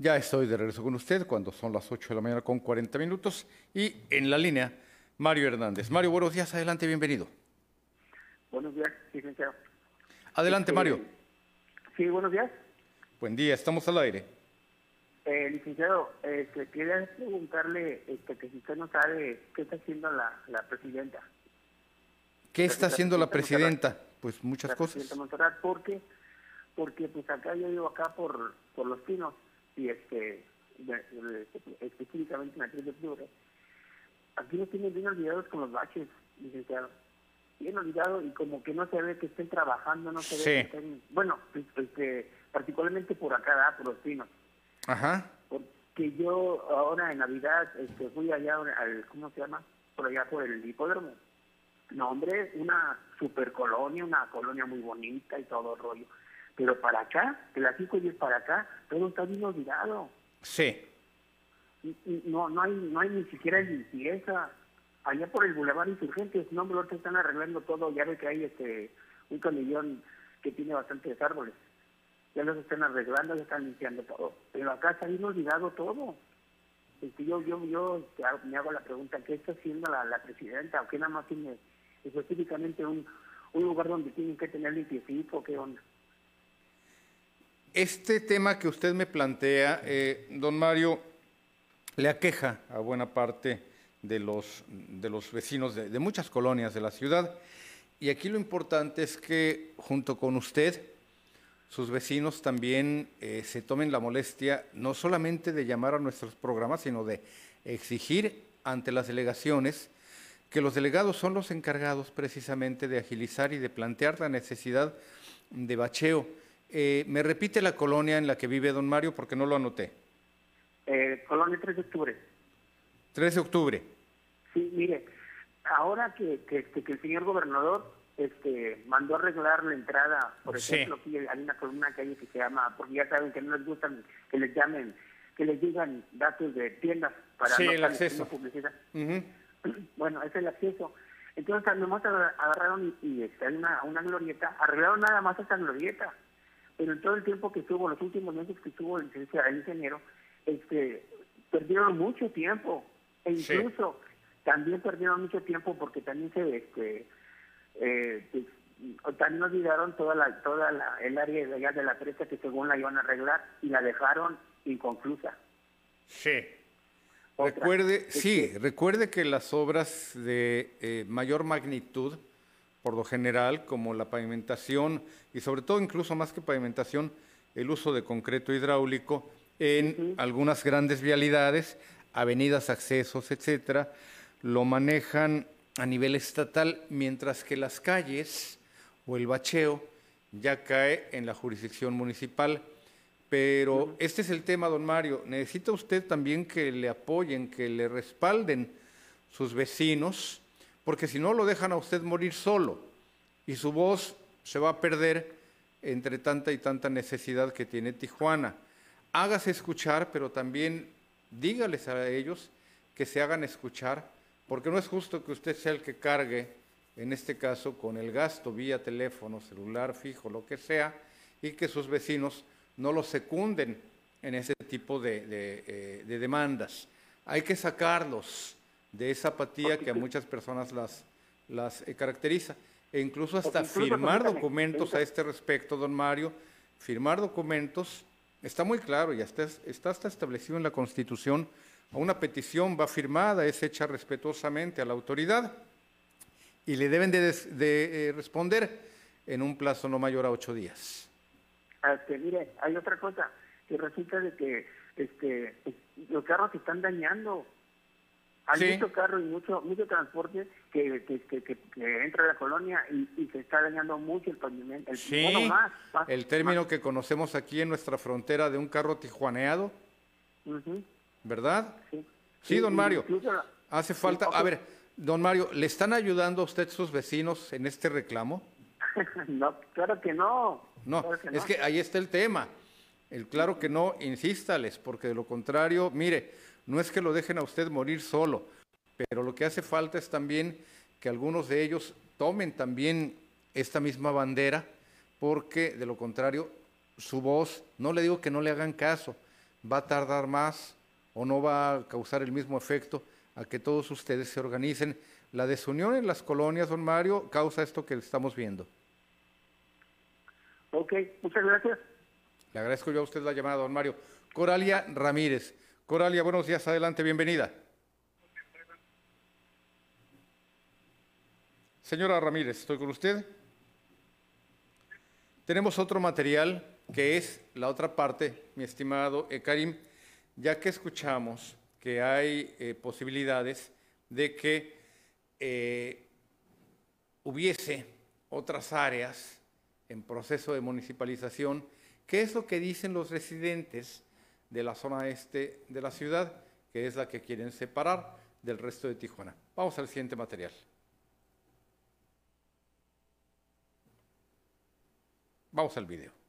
Ya estoy de regreso con usted cuando son las 8 de la mañana con 40 minutos y en la línea Mario Hernández. Mario, buenos días, adelante, bienvenido. Buenos días, licenciado. Adelante, Este, Mario. Sí, buenos días. Buen día, estamos al aire. Eh, licenciado, este, quería preguntarle este, que si usted no sabe qué está haciendo la, la presidenta. ¿Qué está la haciendo la presidenta? Pues muchas la cosas. presidenta Montserrat, porque, porque pues acá yo vivo acá por, por Los Pinos y este, específicamente en la 3 de octubre. Aquí nos tienen bien olvidados con los baches, licenciado. Bien olvidado y como que no se ve que estén trabajando, no se ve Sí. que estén... Bueno, este, particularmente por acá, ¿verdad? por Los Pinos. Ajá. que yo ahora en Navidad este, fui allá al, ¿cómo se llama? Por allá por el hipódromo. No, hombre, una super colonia, una colonia muy bonita y todo el rollo. Pero para acá, de las 5 y 10 para acá, todo está bien olvidado. Sí. Y, y no, no, hay, no hay ni siquiera limpieza. Allá por el Boulevard Insurgentes, no, ahorita están arreglando todo. Ya ve que hay este un camellón que tiene bastantes árboles. Ya los están arreglando, ya están limpiando todo. Pero acá está bien olvidado todo. Este, yo yo, yo este, me hago la pregunta, ¿qué está haciendo la, la presidenta? ¿O qué nada más tiene específicamente un, un lugar donde tienen que tener limpiecito? ¿Qué onda? Este tema que usted me plantea, eh, don Mario, le aqueja a buena parte de los, de los vecinos de, muchas colonias de la ciudad. Y aquí lo importante es que junto con usted, sus vecinos también eh, se tomen la molestia no solamente de llamar a nuestros programas, sino de exigir ante las delegaciones que los delegados son los encargados precisamente de agilizar y de plantear la necesidad de bacheo. Eh, ¿Me repite la colonia en la que vive don Mario? Porque no lo anoté. Eh, Colonia 3 de octubre. 3 de octubre. Sí, mire, ahora que, que, este, que el señor gobernador este, mandó arreglar la entrada, por Sí. ejemplo, aquí hay una, una calle que se llama, porque ya saben que no les gustan que les llamen, que les digan datos de tiendas para Sí, no el acceso. publicidad. Ujú. <clears throat> Bueno, es el acceso. Entonces, agar- agarraron y, y este, hay una, una glorieta, arreglaron nada más esa glorieta. Pero en todo el tiempo que estuvo, los últimos meses que estuvo el, el ingeniero, este, perdieron mucho tiempo. E Sí. incluso también perdieron mucho tiempo porque también se, este, eh, pues, también olvidaron toda la, toda la, el área de allá de la presa que según la iban a arreglar y la dejaron inconclusa. Sí. Otra, Recuerde, sí, recuerde que las obras de eh, mayor magnitud, por lo general, como la pavimentación y sobre todo incluso más que pavimentación, el uso de concreto hidráulico en algunas grandes vialidades, avenidas, accesos, etcétera, lo manejan a nivel estatal, mientras que las calles o el bacheo ya cae en la jurisdicción municipal. Pero este es el tema, don Mario. Necesita usted también que le apoyen, que le respalden sus vecinos, porque si no lo dejan a usted morir solo y su voz se va a perder entre tanta y tanta necesidad que tiene Tijuana. Hágase escuchar, pero también dígales a ellos que se hagan escuchar, porque no es justo que usted sea el que cargue, en este caso, con el gasto vía teléfono, celular, fijo, lo que sea, y que sus vecinos no lo secunden en ese tipo de, eh, de demandas. Hay que sacarlos de esa apatía que a muchas personas las, las eh, caracteriza, e incluso hasta incluso, firmar documentos a este respecto, don Mario, firmar documentos, está muy claro, ya está, está hasta establecido en la Constitución, a una petición va firmada, es hecha respetuosamente a la autoridad y le deben de, des- de, eh, responder en un plazo no mayor a ocho días. Este, mire, hay otra cosa, que resulta de que este, los carros se están dañando. Hay Sí. mucho carro y mucho mucho transporte que, que, que, entra a la colonia y, y se está dañando mucho el pavimento. El, Sí, bueno, más, más, el término que conocemos aquí en nuestra frontera de un carro tijuaneado. ¿verdad? Sí. Sí, don Mario. la- Hace falta, a ver, don Mario, ¿le están ayudando a usted sus vecinos en este reclamo? <laughs> no, claro que no. No, Claro es que ahí está el tema. El claro que no, insístales, porque de lo contrario, mire, no es que lo dejen a usted morir solo, pero lo que hace falta es también que algunos de ellos tomen también esta misma bandera, porque de lo contrario, su voz, no le digo que no le hagan caso, va a tardar más o no va a causar el mismo efecto a que todos ustedes se organicen. La desunión en las colonias, don Mario, causa esto que estamos viendo. Ok, muchas gracias. Le agradezco yo a usted la llamada, don Mario. Coralia Ramírez. Coralia, buenos días, adelante, bienvenida. Señora Ramírez, ¿estoy con usted? Tenemos otro material que es la otra parte, mi estimado Karim, ya que escuchamos que hay eh, posibilidades de que eh, hubiese otras áreas en proceso de municipalización. ¿Qué es lo que dicen los residentes de la zona este de la ciudad, que es la que quieren separar del resto de Tijuana? Vamos al siguiente material. Vamos al video.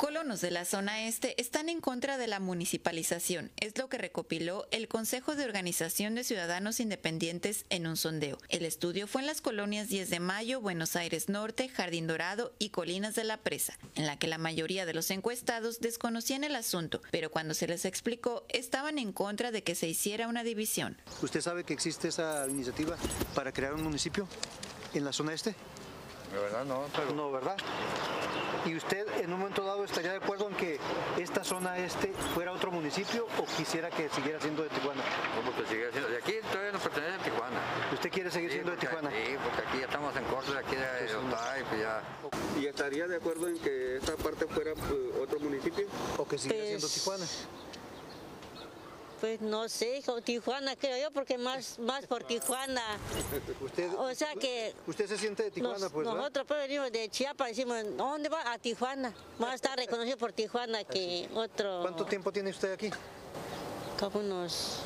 Colonos de la zona este están en contra de la municipalización, es lo que recopiló el Consejo de Organización de Ciudadanos Independientes en un sondeo. El estudio fue en las colonias 10 de Mayo, Buenos Aires Norte, Jardín Dorado y Colinas de la Presa, en la que la mayoría de los encuestados desconocían el asunto, pero cuando se les explicó estaban en contra de que se hiciera una división. ¿Usted sabe que existe esa iniciativa para crear un municipio en la zona este? De verdad no, pero... No, ¿verdad? ¿Y usted en un momento dado estaría de acuerdo en que esta zona este fuera otro municipio o quisiera que siguiera siendo de Tijuana? No, porque siguiera siendo... De aquí todavía nos pertenece a Tijuana. ¿Usted quiere seguir Sí, siendo de Tijuana? Sí, porque aquí ya estamos en corto de aquí de Otay, pues ya... ¿Y estaría de acuerdo en que esta parte fuera eh, otro municipio? ¿O que siguiera siendo Pues- Tijuana? Pues no sé, hijo, Tijuana creo yo, porque más, más por Tijuana. Usted, O sea que... Usted se siente de Tijuana, nos- pues. Nosotros pues venimos de Chiapas, decimos, ¿dónde va? A Tijuana. Más está reconocido por Tijuana que otro... ¿Cuánto tiempo tiene usted aquí? Como unos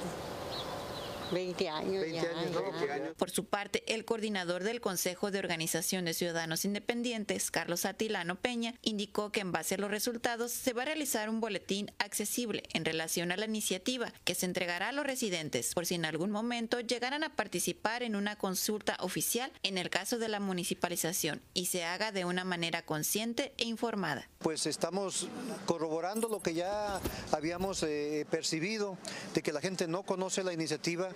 20 años ya, ya. Por su parte, el coordinador del Consejo de Organización de Ciudadanos Independientes, Carlos Atilano Peña, indicó que en base a los resultados se va a realizar un boletín accesible en relación a la iniciativa que se entregará a los residentes por si en algún momento llegaran a participar en una consulta oficial en el caso de la municipalización y se haga de una manera consciente e informada. Pues estamos corroborando lo que ya habíamos eh, percibido, de que la gente no conoce la iniciativa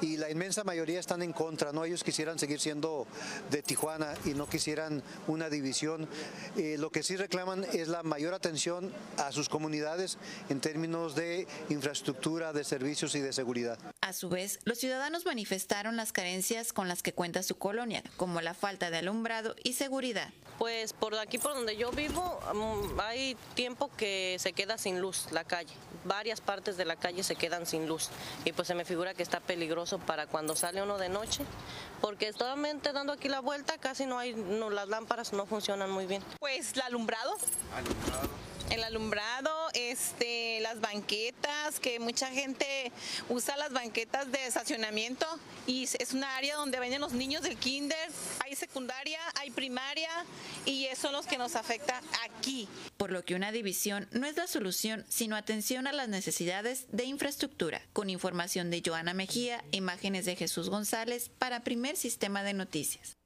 y la inmensa mayoría están en contra, ¿no? Ellos quisieran seguir siendo de Tijuana y no quisieran una división. Eh, lo que sí reclaman es la mayor atención a sus comunidades en términos de infraestructura, de servicios y de seguridad. A su vez, los ciudadanos manifestaron las carencias con las que cuenta su colonia, como la falta de alumbrado y seguridad. Pues por aquí, por donde yo vivo, mm, hay tiempo que se queda sin luz la calle. Varias partes de la calle se quedan sin luz. Y pues se me figura que está peligroso para cuando sale uno de noche. Porque solamente dando aquí la vuelta casi no hay, no, las lámparas no funcionan muy bien. Pues el alumbrado. El alumbrado, este, las banquetas, que mucha gente usa las banquetas de estacionamiento y es- es una área donde venden los niños del kinder, hay secundaria, hay primaria y eso son los que nos afecta aquí. Por lo que una división no es la solución, sino atención a las necesidades de infraestructura. Con información de Joana Mejía, imágenes de Jesús González para Primer Sistema de Noticias.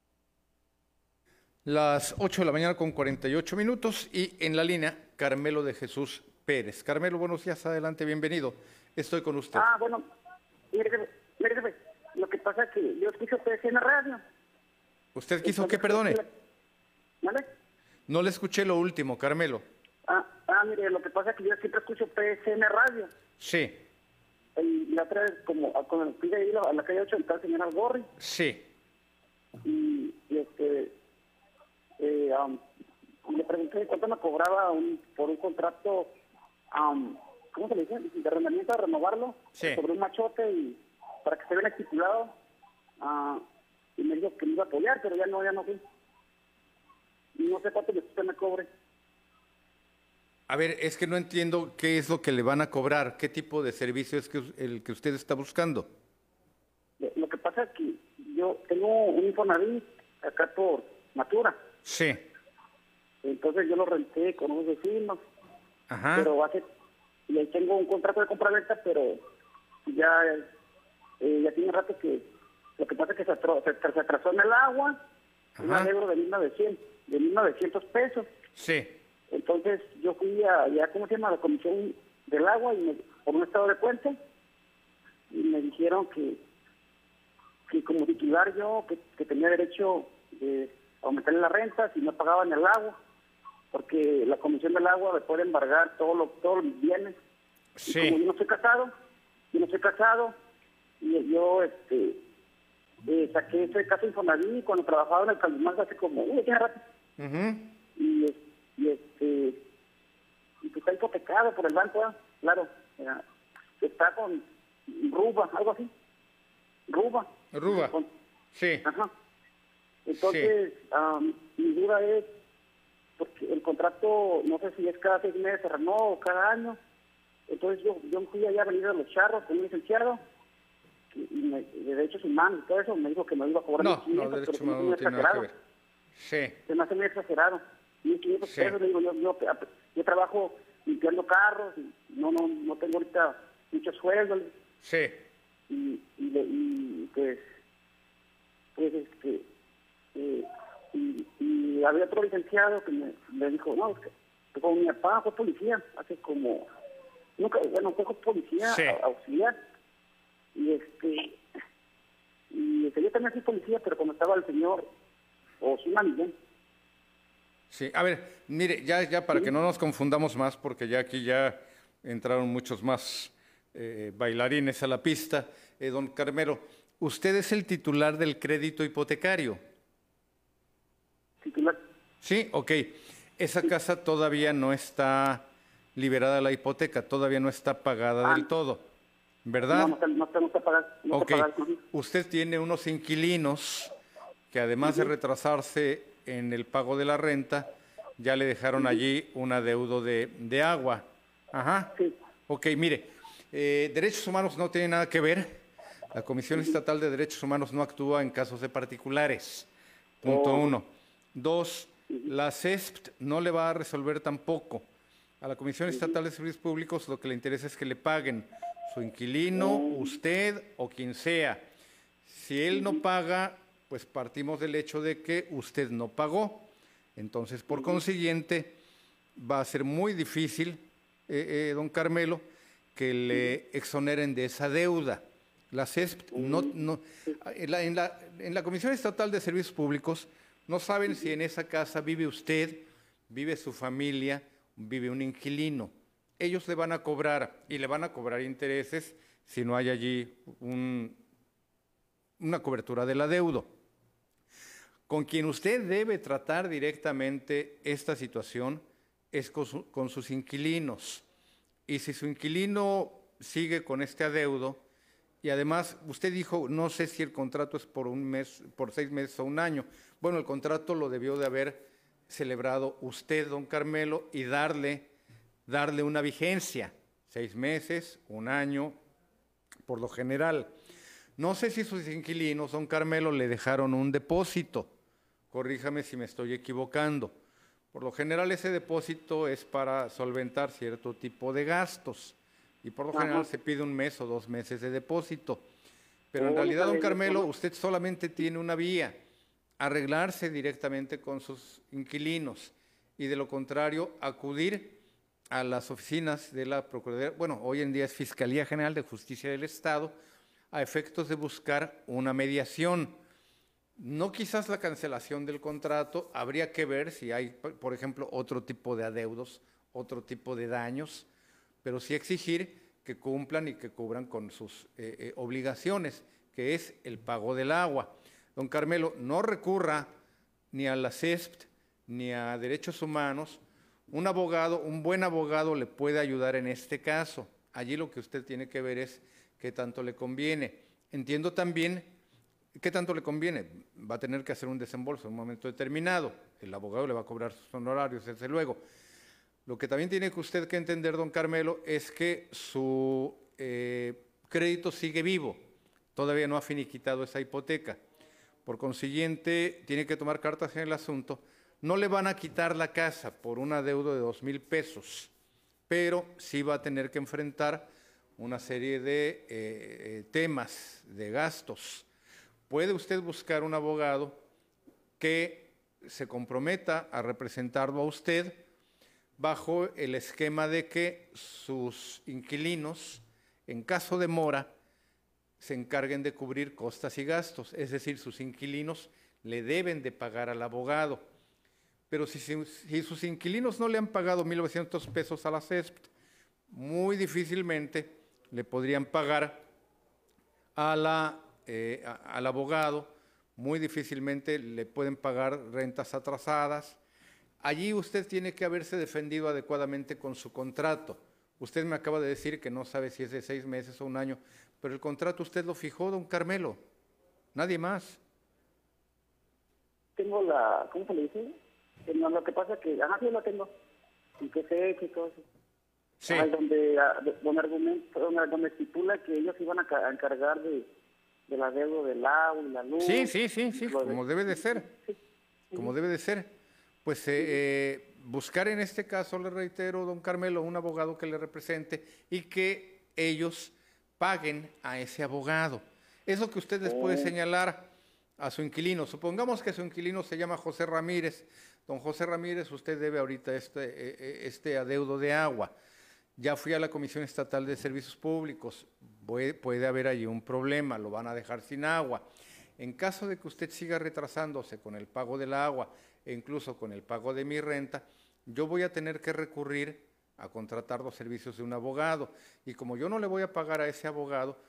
Las 8 de la mañana con 48 minutos y en la línea Carmelo de Jesús Pérez. Carmelo, buenos días, adelante, bienvenido. Estoy con usted. Ah, bueno, mire, mire, lo que pasa es que yo escucho PSN Radio. ¿Usted quiso que perdone? ¿Vale? No le escuché lo último, Carmelo. Ah, ah, mire, lo que pasa es que yo siempre escucho PSN Radio. Sí, Y la otra vez, como con el pide ahí a la calle 8, está el señor Algorri. sí. Y, y este, eh, am, le pregunté cuánto me cobraba un, por un contrato, am, ¿cómo se le dice? De arrendamiento, a renovarlo. Sí. Sobre un machote y para que esté bien estipulado. Ah, y me dijo que me iba a apoyar, pero ya no, ya no fui. Y no sé cuánto usted me cobre. A ver, es que no entiendo qué es lo que le van a cobrar, qué tipo de servicio es que, el que usted está buscando. Lo- Lo que pasa es que yo tengo un Infonavit acá por Natura. Sí, Entonces yo lo renté con unos vecinos. ajá. Pero hace, y ahí tengo un contrato de compraventa, pero ya, eh, ya tiene rato que lo que pasa es que se, atro- se, se atrasó en el agua, un arreglo de 1900, de 1900 pesos. Sí, Entonces yo fui a, ya, ¿cómo se llama? La Comisión del Agua y me, por un estado de cuenta y me dijeron que, que como titular yo, que, que tenía derecho de aumentarle la renta si no pagaban el agua, porque la Comisión del Agua me puede embargar todo lo, todos los bienes. Y Sí. como yo no estoy casado, yo no estoy casado, y yo este eh, saqué ese caso Infonavit cuando trabajaba en el Calimán hace como, uy, ya rato, y, es- y este y que está hipotecado por el banco, ¿verdad? claro, era- está con Ruba, algo así, Ruba. Ruba. Con- Sí. Ajá. Entonces, am, mi duda es, porque el contrato, no sé si es cada seis meses, se renueva o cada año. Entonces yo, yo fui allá a venir a los charros con un licenciado, y, me, de derechos humanos y todo eso, me dijo que me iba a cobrar No, 1.500, no, derecho pero se me hace humano muy no tiene nada que ver. Sí. Se me hace muy exagerado. 1.500 Sí. pesos, le digo, yo, yo, yo trabajo limpiando carros, y no, no, no tengo ahorita mucho sueldo. le- Sí. y, y, y, pues, pues este, eh, y, y había otro licenciado que me, me dijo, no, es que como mi papá fue policía, hace como, nunca, bueno, fue policía, Sí. auxiliar, y este, y este, yo también fui policía, pero como estaba el señor Osuna Millán, Sí, a ver, mire, ya, ya para que no nos confundamos más, porque ya aquí ya entraron muchos más eh, bailarines a la pista. Eh, don Carmelo, usted es el titular del crédito hipotecario. Titular, Sí, ok. Esa casa todavía no está liberada la hipoteca, todavía no está pagada del todo, ¿verdad? no, no, no, no está está usted tiene unos inquilinos que además de retrasarse en el pago de la renta, ya le dejaron allí un adeudo de, de agua. Ajá. Ok, mire, eh, derechos humanos no tiene nada que ver. La Comisión Estatal de Derechos Humanos no actúa en casos de particulares. Punto Oh. uno. Dos, la CESP no le va a resolver tampoco. A la Comisión Estatal de Servicios Públicos lo que le interesa es que le paguen su inquilino, usted o quien sea. Si él no paga, pues partimos del hecho de que usted no pagó. Entonces, por consiguiente, va a ser muy difícil, eh, eh, don Carmelo, que le exoneren de esa deuda. La CESP no, no- en, la, en la- en la Comisión Estatal de Servicios Públicos no saben si en esa casa vive usted, vive su familia, vive un inquilino. Ellos le van a cobrar y le van a cobrar intereses si no hay allí un- una cobertura del adeudo. Con quien usted debe tratar directamente esta situación es con sus inquilinos. Y si su inquilino sigue con este adeudo, y además usted dijo, no sé si el contrato es por un mes, por seis meses o un año. Bueno, el contrato lo debió de haber celebrado usted, don Carmelo, y darle, darle una vigencia, seis meses, un año, por lo general. No sé si sus inquilinos, don Carmelo, le dejaron un depósito. Corríjame si me estoy equivocando. Por lo general ese depósito es para solventar cierto tipo de gastos y por lo Ajá. general se pide un mes o dos meses de depósito. Pero en realidad, don Carmelo, usted solamente tiene una vía, arreglarse directamente con sus inquilinos y de lo contrario acudir a las oficinas de la Procuraduría, bueno, hoy en día es Fiscalía General de Justicia del Estado, a efectos de buscar una mediación. No quizás la cancelación del contrato, habría que ver si hay, por ejemplo, otro tipo de adeudos, otro tipo de daños, pero sí exigir que cumplan y que cubran con sus eh, eh, obligaciones, que es el pago del agua. Don Carmelo, no recurra ni a la CESP ni a Derechos Humanos. Un abogado, un buen abogado le puede ayudar en este caso. Allí lo que usted tiene que ver es qué tanto le conviene. Entiendo también ¿Qué tanto le conviene? Va a tener que hacer un desembolso en un momento determinado. El abogado le va a cobrar sus honorarios, desde luego. Lo que también tiene que usted que entender, don Carmelo, es que su eh, crédito sigue vivo. Todavía no ha finiquitado esa hipoteca. Por consiguiente, tiene que tomar cartas en el asunto. No le van a quitar la casa por un adeudo de dos mil pesos, pero sí va a tener que enfrentar una serie de eh, eh, temas, de gastos puede usted buscar un abogado que se comprometa a representarlo a usted bajo el esquema de que sus inquilinos, en caso de mora, se encarguen de cubrir costas y gastos, es decir, sus inquilinos le deben de pagar al abogado. Pero si, sus inquilinos no le han pagado 1.900 pesos a la CESP, muy difícilmente le podrían pagar eh, al abogado, muy difícilmente le pueden pagar rentas atrasadas. Allí usted tiene que haberse defendido adecuadamente con su contrato. Usted me acaba de decir que no sabe si es de seis meses o un año, pero el contrato usted lo fijó, don Carmelo. Nadie más. Tengo la, ¿cómo se le dice? No, lo que pasa es que, ajá, sí lo tengo. Y que se y todo eso. Sí. Ah, donde, donde, argumento, donde, donde estipula que ellos iban a, ca- a encargar de, de la deuda del agua y la luz. Sí, sí, sí, sí, de- como debe de ser. Como debe de ser. Pues eh, eh, buscar en este caso, le reitero, don Carmelo, un abogado que le represente y que ellos paguen a ese abogado. Es lo que usted les puede Oh. señalar a su inquilino. Supongamos que su inquilino se llama José Ramírez. Don José Ramírez, usted debe ahorita este, eh, este adeudo de agua. Ya fui a la Comisión Estatal de Servicios Públicos. Puede, puede haber allí un problema, lo van a dejar sin agua. En caso de que usted siga retrasándose con el pago del agua e incluso con el pago de mi renta, yo voy a tener que recurrir a contratar los servicios de un abogado. Y como yo no le voy a pagar a ese abogado,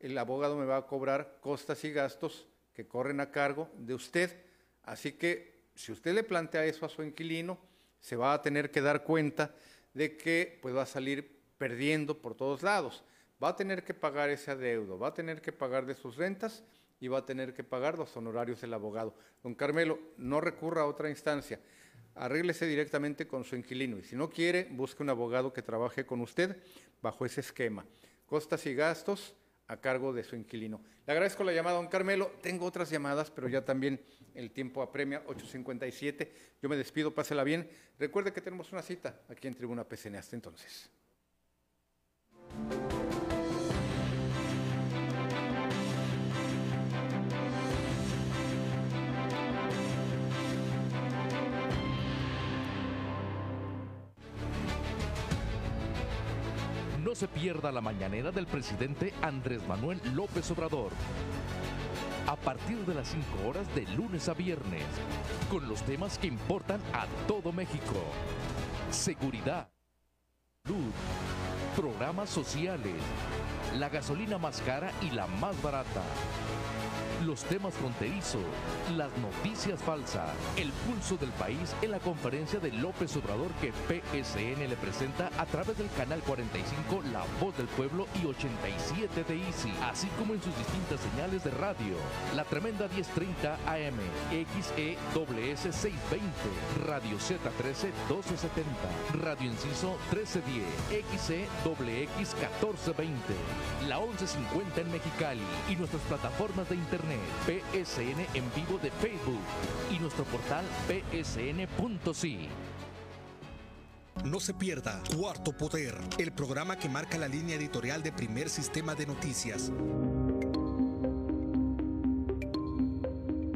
el abogado me va a cobrar costas y gastos que corren a cargo de usted. Así que si usted le plantea eso a su inquilino, se va a tener que dar cuenta de que pues, va a salir perdiendo por todos lados. Va a tener que pagar ese adeudo, va a tener que pagar de sus rentas y va a tener que pagar los honorarios del abogado. Don Carmelo, no recurra a otra instancia. Arréglese directamente con su inquilino y si no quiere, busque un abogado que trabaje con usted bajo ese esquema. Costas y gastos a cargo de su inquilino. Le agradezco la llamada, don Carmelo. Tengo otras llamadas, pero ya también el tiempo apremia, 8.57. Yo me despido, pásela bien. Recuerde que tenemos una cita aquí en Tribuna PCN. Hasta entonces. Se pierda la mañanera del presidente Andrés Manuel López Obrador. A partir de las 5 horas de lunes a viernes, con los temas que importan a todo México. Seguridad, salud, programas sociales, la gasolina más cara y la más barata. Los temas fronterizos, las noticias falsas, el pulso del país en la conferencia de López Obrador que PSN le presenta a través del canal 45 La Voz del Pueblo y 87 de Easy, así como en sus distintas señales de radio. La tremenda 1030 AM, XEWS 620, Radio Z13 1270, Radio Inciso 1310, XEWX 1420, la 1150 en Mexicali y nuestras plataformas de PSN en vivo de Facebook y nuestro portal psn.si. No se pierda Cuarto Poder, el programa que marca la línea editorial de Primer Sistema de Noticias.